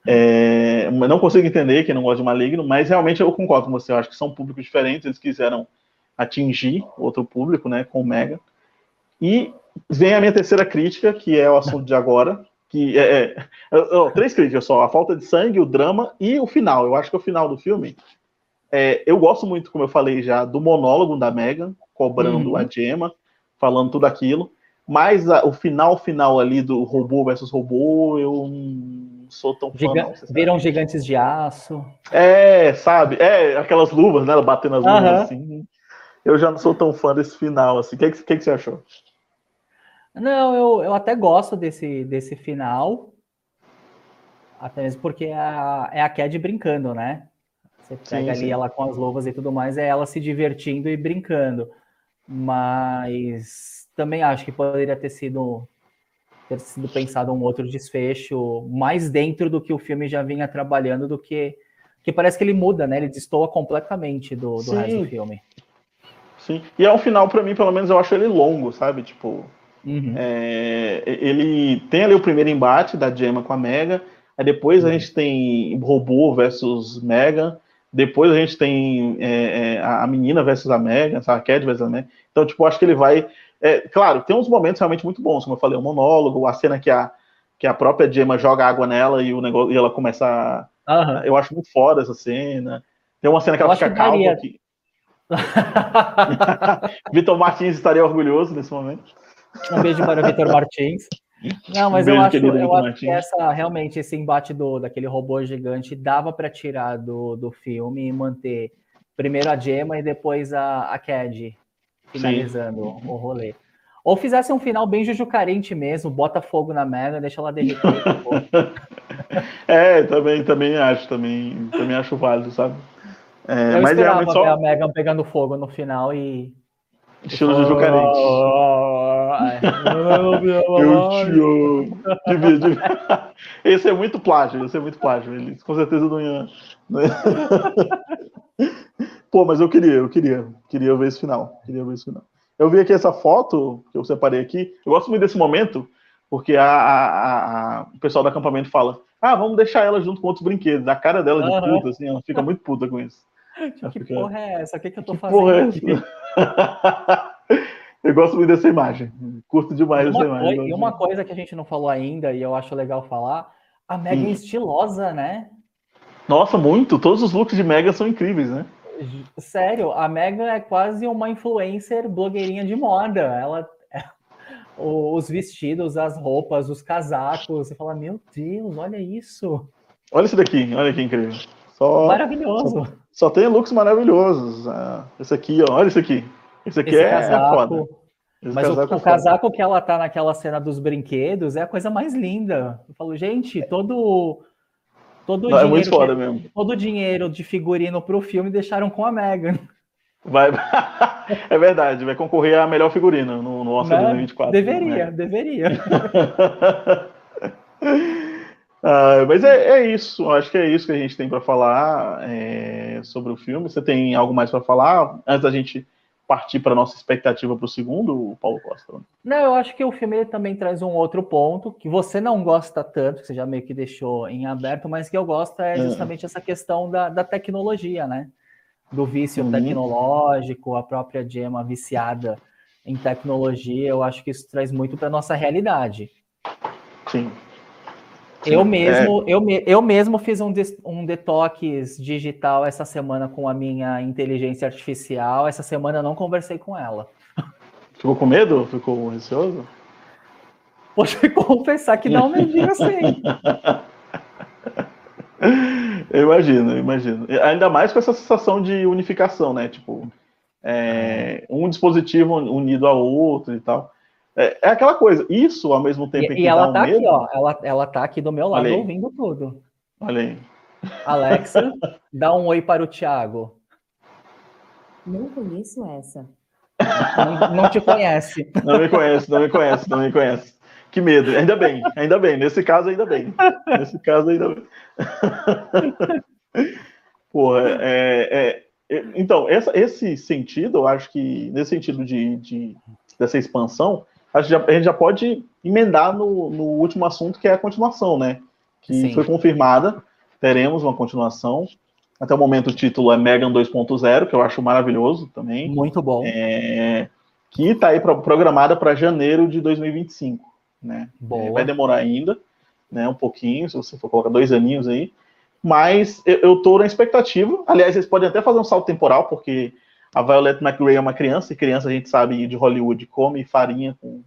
É, não consigo entender quem não gosta de Maligno, mas realmente eu concordo com você. Eu acho que são públicos diferentes, eles quiseram atingir outro público, né, com o Mega. E vem a minha terceira crítica, que é o assunto de agora, que é, é três críticas só: a falta de sangue, o drama e o final. Eu acho que o final do filme. É, eu gosto muito, como eu falei já, do monólogo da Megan, cobrando uhum. a Gemma, falando tudo aquilo. Mas a, o final final ali do robô versus robô, eu não sou tão fã. não, viram gigantes de aço. É, sabe? É, aquelas luvas, né? Ela batendo as luvas uhum. assim. Eu já não sou tão fã desse final, assim. O que, que, que, você achou? Não, eu, eu até gosto desse, desse final. Até mesmo porque é a, é a Cad brincando, né? Você pega sim, ali sim. ela com as luvas e tudo mais, é ela se divertindo e brincando. Mas também acho que poderia ter sido ter sido pensado um outro desfecho mais dentro do que o filme já vinha trabalhando do que que parece que ele muda, né? Ele destoa completamente do, do resto do filme. Sim. E é um final, para mim, pelo menos, eu acho ele longo, sabe? Tipo, uhum. é, ele tem ali o primeiro embate da Gemma com a Mega, aí depois uhum. a gente tem robô versus Mega, depois a gente tem é, é, a menina versus a Mega, a Cat versus a Mega. Então, tipo, acho que ele vai. É, claro, tem uns momentos realmente muito bons, como eu falei, o monólogo, a cena que a, que a própria Gemma joga água nela e o negócio e ela começa a, uhum. Eu acho muito foda essa cena. Tem uma cena que ela eu fica calma. Aqui. Vitor Martins estaria orgulhoso nesse momento. Um beijo para Vitor Martins. Não, mas um eu acho, eu acho que essa, realmente esse embate do, daquele robô gigante dava para tirar do, do filme e manter primeiro a Gemma e depois a, a Cad finalizando Sim. o rolê. Ou fizesse um final bem jujucarente mesmo, bota fogo na merda, deixa ela derreter. é, também, também acho, também, também acho válido, sabe? É, eu mas esperava só... a Megan pegando fogo no final e. Estilo oh, Juju Carente. Oh, eu te amo. Devia, devia. Esse é muito plágio, esse é muito plágio. Eles com certeza não ia. Não ia... Pô, mas eu queria, eu queria. Queria ver esse final. Queria ver esse final. Eu vi aqui essa foto que eu separei aqui. Eu gosto muito desse momento, porque a, a, a, o pessoal do acampamento fala: ah, vamos deixar ela junto com outros brinquedos. A cara dela de uhum. puta, assim, ela fica muito puta com isso. que fica... porra é essa? O que, que eu tô que fazendo? Porra é essa? Eu gosto muito dessa imagem. Curto demais essa imagem. e uma coisa que a gente não falou ainda, e eu acho legal falar, a Mega hum. é estilosa, né? Nossa, muito. Todos os looks de Mega são incríveis, né? Sério, a Mega é quase uma influencer blogueirinha de moda. Ela os vestidos, as roupas, os casacos. Você fala, meu Deus, olha isso. Olha isso daqui, olha que incrível. Só, Maravilhoso. Só, só, tem looks maravilhosos. Ah, esse aqui, ó, olha isso aqui. Esse aqui é, casaco, é foda. Esse mas casaco o, é o casaco que ela tá naquela cena dos brinquedos é a coisa mais linda. Eu falo, gente, todo todo Não, dinheiro, é foda mesmo. todo o dinheiro de figurino pro filme deixaram com a Megan. Vai... é verdade, vai concorrer a melhor figurina no, no Oscar 2024. Deveria, né? deveria. ah, mas é, é, isso, acho que é isso que a gente tem para falar é, sobre o filme. Você tem algo mais para falar antes da gente partir para nossa expectativa para o segundo, Paulo Costa? Não, eu acho que o filme também traz um outro ponto que você não gosta tanto, que você já meio que deixou em aberto, mas que eu gosto é, é. justamente essa questão da, da tecnologia, né? do vício uhum. tecnológico, a própria Gemma viciada em tecnologia, eu acho que isso traz muito para nossa realidade. Sim. Eu mesmo, é... eu, eu mesmo fiz um, um detox digital essa semana com a minha inteligência artificial. Essa semana eu não conversei com ela. Ficou com medo? Ficou receoso? Posso confessar que não me diga assim. Eu imagino, eu imagino. Ainda mais com essa sensação de unificação, né? Tipo, é, um dispositivo unido ao outro e tal. É, é aquela coisa. Isso, ao mesmo tempo e, que e ela tá um medo, aqui, ó. Ela, ela tá aqui do meu lado ouvindo tudo. Olha aí. Alexa, dá um oi para o Thiago. Não conheço essa. Não, não te conhece. Não me conhece, não me conhece, não me conhece. Que medo. Ainda bem, ainda bem. Nesse caso, ainda bem. Nesse caso, ainda bem. Porra, é, é, é, então, essa, esse sentido, eu acho que, nesse sentido de, de dessa expansão, a gente, já, a gente já pode emendar no, no, último assunto, que é a continuação, né? Que Sim. foi confirmada, teremos uma continuação. Até o momento o título é Megan 2.0, que eu acho maravilhoso também. Muito bom. É, que está aí pra, programada para janeiro de 2025 né? É, vai demorar ainda, né? Um pouquinho, se você for colocar dois aninhos aí. Mas eu, eu tô na expectativa. Aliás, eles podem até fazer um salto temporal, porque a Violet McRae é uma criança, e criança a gente sabe de Hollywood come farinha com,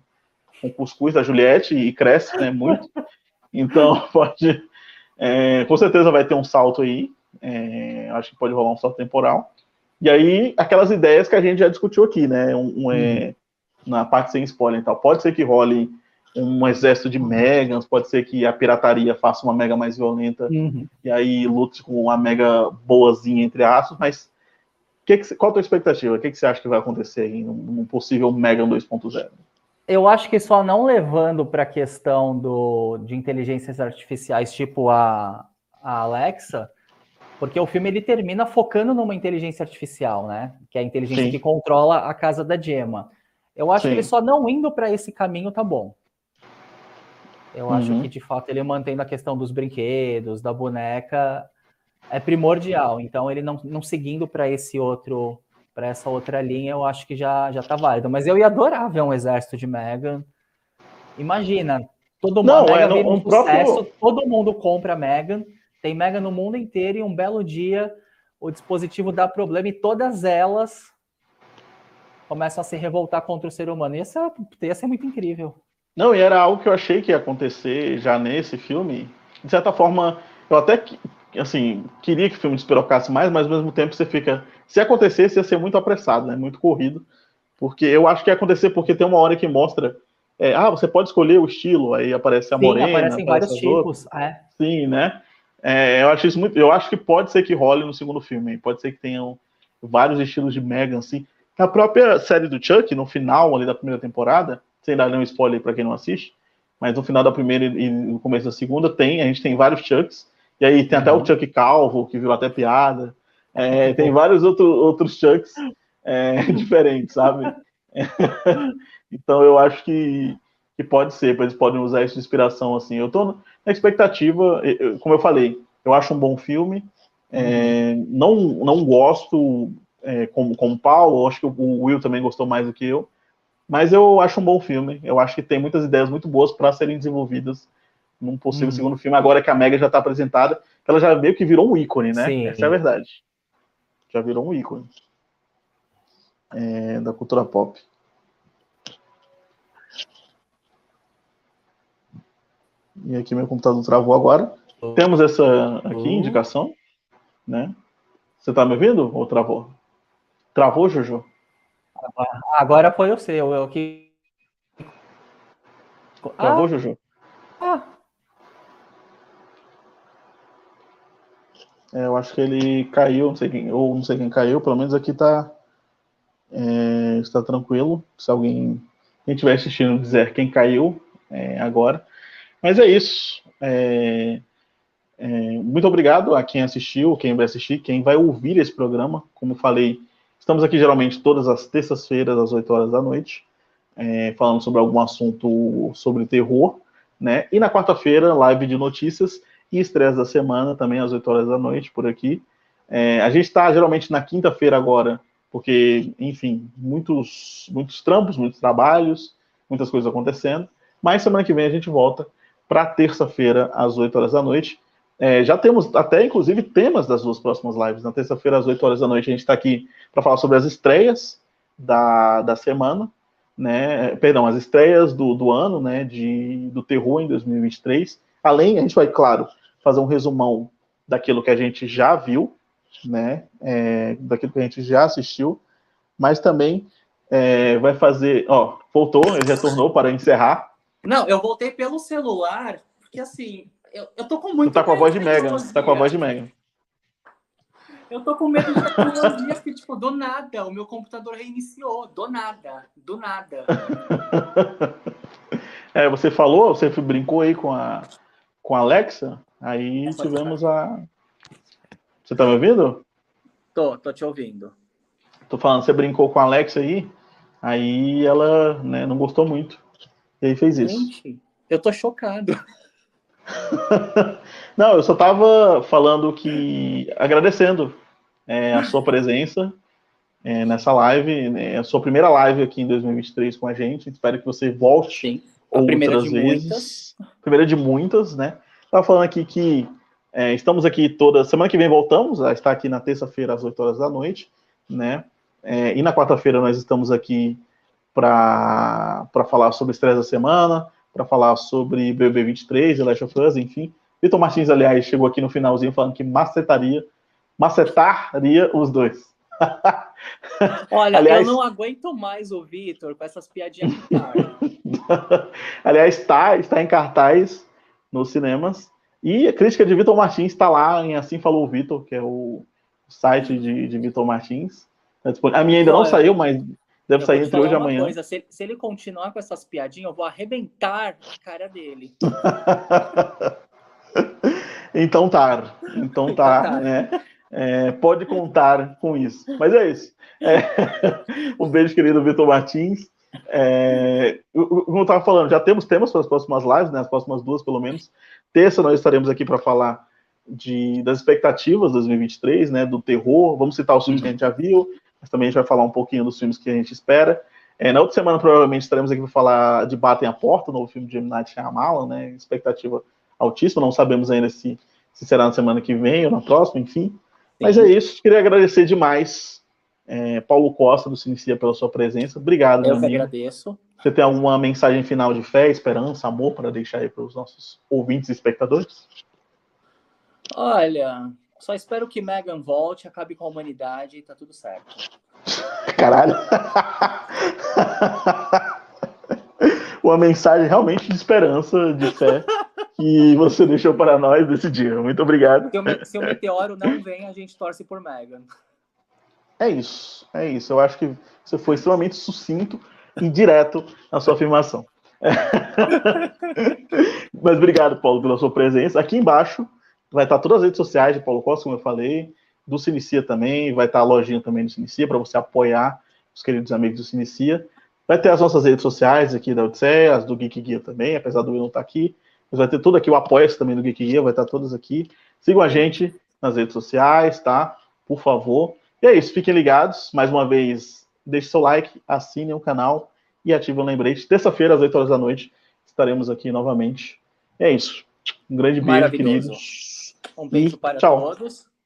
com cuscuz da Juliette e cresce, né? Muito. Então, pode. É, com certeza vai ter um salto aí. É, acho que pode rolar um salto temporal. E aí, aquelas ideias que a gente já discutiu aqui, né? Um, um é, uhum. na parte sem spoiler e tal. Pode ser que role um exército de Megans, pode ser que a pirataria faça uma Mega mais violenta uhum. e aí lute com uma Mega boazinha, entre aspas, mas que que, qual a tua expectativa? O que, que você acha que vai acontecer em um, possível Mega 2.0? Eu acho que só não levando para a questão do, de inteligências artificiais tipo a, a Alexa, Porque o filme ele termina focando numa inteligência artificial, né? Que é a inteligência Sim. que controla a casa da Gemma. Eu acho Sim. que ele só não indo para esse caminho tá bom. Eu acho Uhum. que de fato ele mantendo a questão dos brinquedos, da boneca, é primordial. Então ele não, não seguindo para esse outro, para essa outra linha, eu acho que já já tá válido. Mas eu ia adorar ver um exército de Megan. Imagina, todo mundo Não, a Megan é, vira um o próprio- sucesso, todo mundo compra Megan, tem Megan no mundo inteiro e um belo dia o dispositivo dá problema e todas elas começam a se revoltar contra o ser humano. Ia ser, ia ser muito incrível. Não, e era algo que eu achei que ia acontecer já nesse filme. De certa forma, eu até assim, queria que o filme despirocasse mais, mas ao mesmo tempo você fica. Se acontecesse, ia ser muito apressado, né? Muito corrido. Porque eu acho que ia acontecer porque tem uma hora que mostra. é, ah, você pode escolher o estilo, aí aparece a Sim, morena. aparecem vários aparece outras. tipos. É. Sim, né? É, eu acho isso muito. Eu acho que pode ser que role no segundo filme. hein? Pode ser que tenham vários estilos de Megan, assim. Na própria série do Chuck, no final ali da primeira temporada, sem dar nenhum spoiler para quem não assiste, mas no final da primeira e no começo da segunda tem, a gente tem vários Chucks. E aí tem até o Chuck Calvo, que virou até piada. É, tem vários outro, outros Chucks é, diferentes, sabe? então eu acho que, que pode ser, eles podem usar isso de inspiração assim. Eu tô na expectativa, eu- como eu falei, eu acho um bom filme. É, não, não gosto é, como, como o Paulo, acho que o Will também gostou mais do que eu. Mas eu acho um bom filme. Eu acho que tem muitas ideias muito boas para serem desenvolvidas num possível Uhum. segundo filme, agora que a Mega já está apresentada, ela já meio que virou um ícone, né? Sim. Essa é a verdade. Já virou um ícone é, da cultura pop. E aqui meu computador travou agora. Temos essa aqui, indicação, né? Você tá me ouvindo ou travou? Travou, Jojo? Agora foi o seu. Eu que. Travou, Jojo? Ah, É, eu acho que ele caiu, não sei quem, ou não sei quem caiu, pelo menos aqui tá é, está tranquilo. Se alguém quem estiver assistindo dizer quem caiu é, agora. Mas é isso. É, é, muito obrigado a quem assistiu, quem vai assistir, quem vai ouvir esse programa. Como falei, estamos aqui geralmente todas as terças-feiras, às 8 horas da noite, é, falando sobre algum assunto sobre terror. Né? E na quarta-feira, live de notícias e estreias da semana, também às 8 horas da noite, por aqui. É, a gente está geralmente na quinta-feira agora, porque, enfim, muitos, muitos trampos, muitos trabalhos, muitas coisas acontecendo. Mas semana que vem a gente volta para terça-feira, às 8 horas da noite. É, já temos até, inclusive, temas das duas próximas lives. Na terça-feira, às 8 horas da noite, a gente está aqui para falar sobre as estreias da, da semana, né? Perdão, as estreias do, do ano, né? De, do terror em 2023. Além, a gente vai, claro, fazer um resumão daquilo que a gente já viu, né? É, daquilo que a gente já assistiu, mas também é, vai fazer. Ó, voltou, ele retornou para encerrar. Não, eu voltei pelo celular, porque assim, eu, eu tô com muito Tu tá com a voz de Megan. tecnologia. Tá com a voz de Megan. Eu tô com medo de tecnologia, que, tipo, do nada, o meu computador reiniciou. Do nada, do nada. É, você falou, você brincou aí com a, com a Alexa, aí É, tivemos a. Você tá me ouvindo? Tô, tô te ouvindo. Tô falando, você brincou com a Alexa aí, aí ela né, não gostou muito. E aí fez isso. Gente, eu tô chocado. Não, eu só tava falando que. agradecendo é, a sua presença é, nessa live, né, a sua primeira live aqui em 2023 com a gente. Espero que você volte Sim. A primeira de vezes. Primeira de muitas, né? Tava falando aqui que é, estamos aqui toda. Semana que vem voltamos a estar aqui na terça-feira às 8 horas da noite, né? É, e na quarta-feira nós estamos aqui para falar sobre estreia da semana, para falar sobre BB 23, The Last of Us, enfim. Vitor Martins, aliás, chegou aqui no finalzinho falando que macetaria, macetaria os dois. Olha, Aliás- eu não aguento mais o Vitor com essas piadinhas. Aliás, está, está em cartaz nos cinemas. E a crítica de Vitor Martins está lá em Assim Falou o Vitor, que é o site de, de Vitor Martins. Tá. A minha ainda não Olha, saiu, mas deve sair entre hoje e amanhã. Coisa, se, se ele continuar com essas piadinhas, eu vou arrebentar a cara dele. Então tá. Então tá, tá. né? É, pode contar com isso. Mas é isso. É, um beijo, querido Vitor Martins. É, como eu estava falando, já temos temas para as próximas lives, né? As próximas duas, pelo menos. Terça nós estaremos aqui para falar de, das expectativas 2023, né? Do terror. Vamos citar os filmes que a gente já viu, mas também a gente vai falar um pouquinho dos filmes que a gente espera. É, na outra semana, provavelmente, estaremos aqui para falar de Batem a Porta, novo filme de M. Night Shyamalan, né? Expectativa altíssima, não sabemos ainda se, se será na semana que vem ou na próxima, enfim. Mas é isso, queria agradecer demais, é, Paulo Costa, do Sinicia, pela sua presença. Obrigado, meu Eu que amigo. agradeço. Você tem alguma mensagem final de fé, esperança, amor para deixar aí para os nossos ouvintes e espectadores? Olha, só espero que Megan volte, acabe com a humanidade e tá tudo certo. Caralho. Uma mensagem realmente de esperança, de fé, que você deixou para nós nesse dia. Muito obrigado. Se o, se o meteoro não vem, a gente torce por Megan. É isso, é isso. Eu acho que você foi extremamente sucinto e direto na sua afirmação. Mas obrigado, Paulo, pela sua presença. Aqui embaixo vai estar todas as redes sociais de Paulo Costa, como eu falei, do Sinicia também, vai estar a lojinha também do Sinicia para você apoiar os queridos amigos do Sinicia. Vai ter as nossas redes sociais aqui da Odisseia, as do Geek Guia também, apesar do Will não estar aqui. Mas vai ter tudo aqui, o apoia-se também do Geek Guia, vai estar todas aqui. Sigam a gente nas redes sociais, tá? Por favor. E é isso, fiquem ligados. Mais uma vez, deixe seu like, assinem o canal e ativem o lembrete. Terça-feira, às 8 horas da noite, estaremos aqui novamente. É isso. Um grande beijo, queridos. Um beijo E para tchau. todos.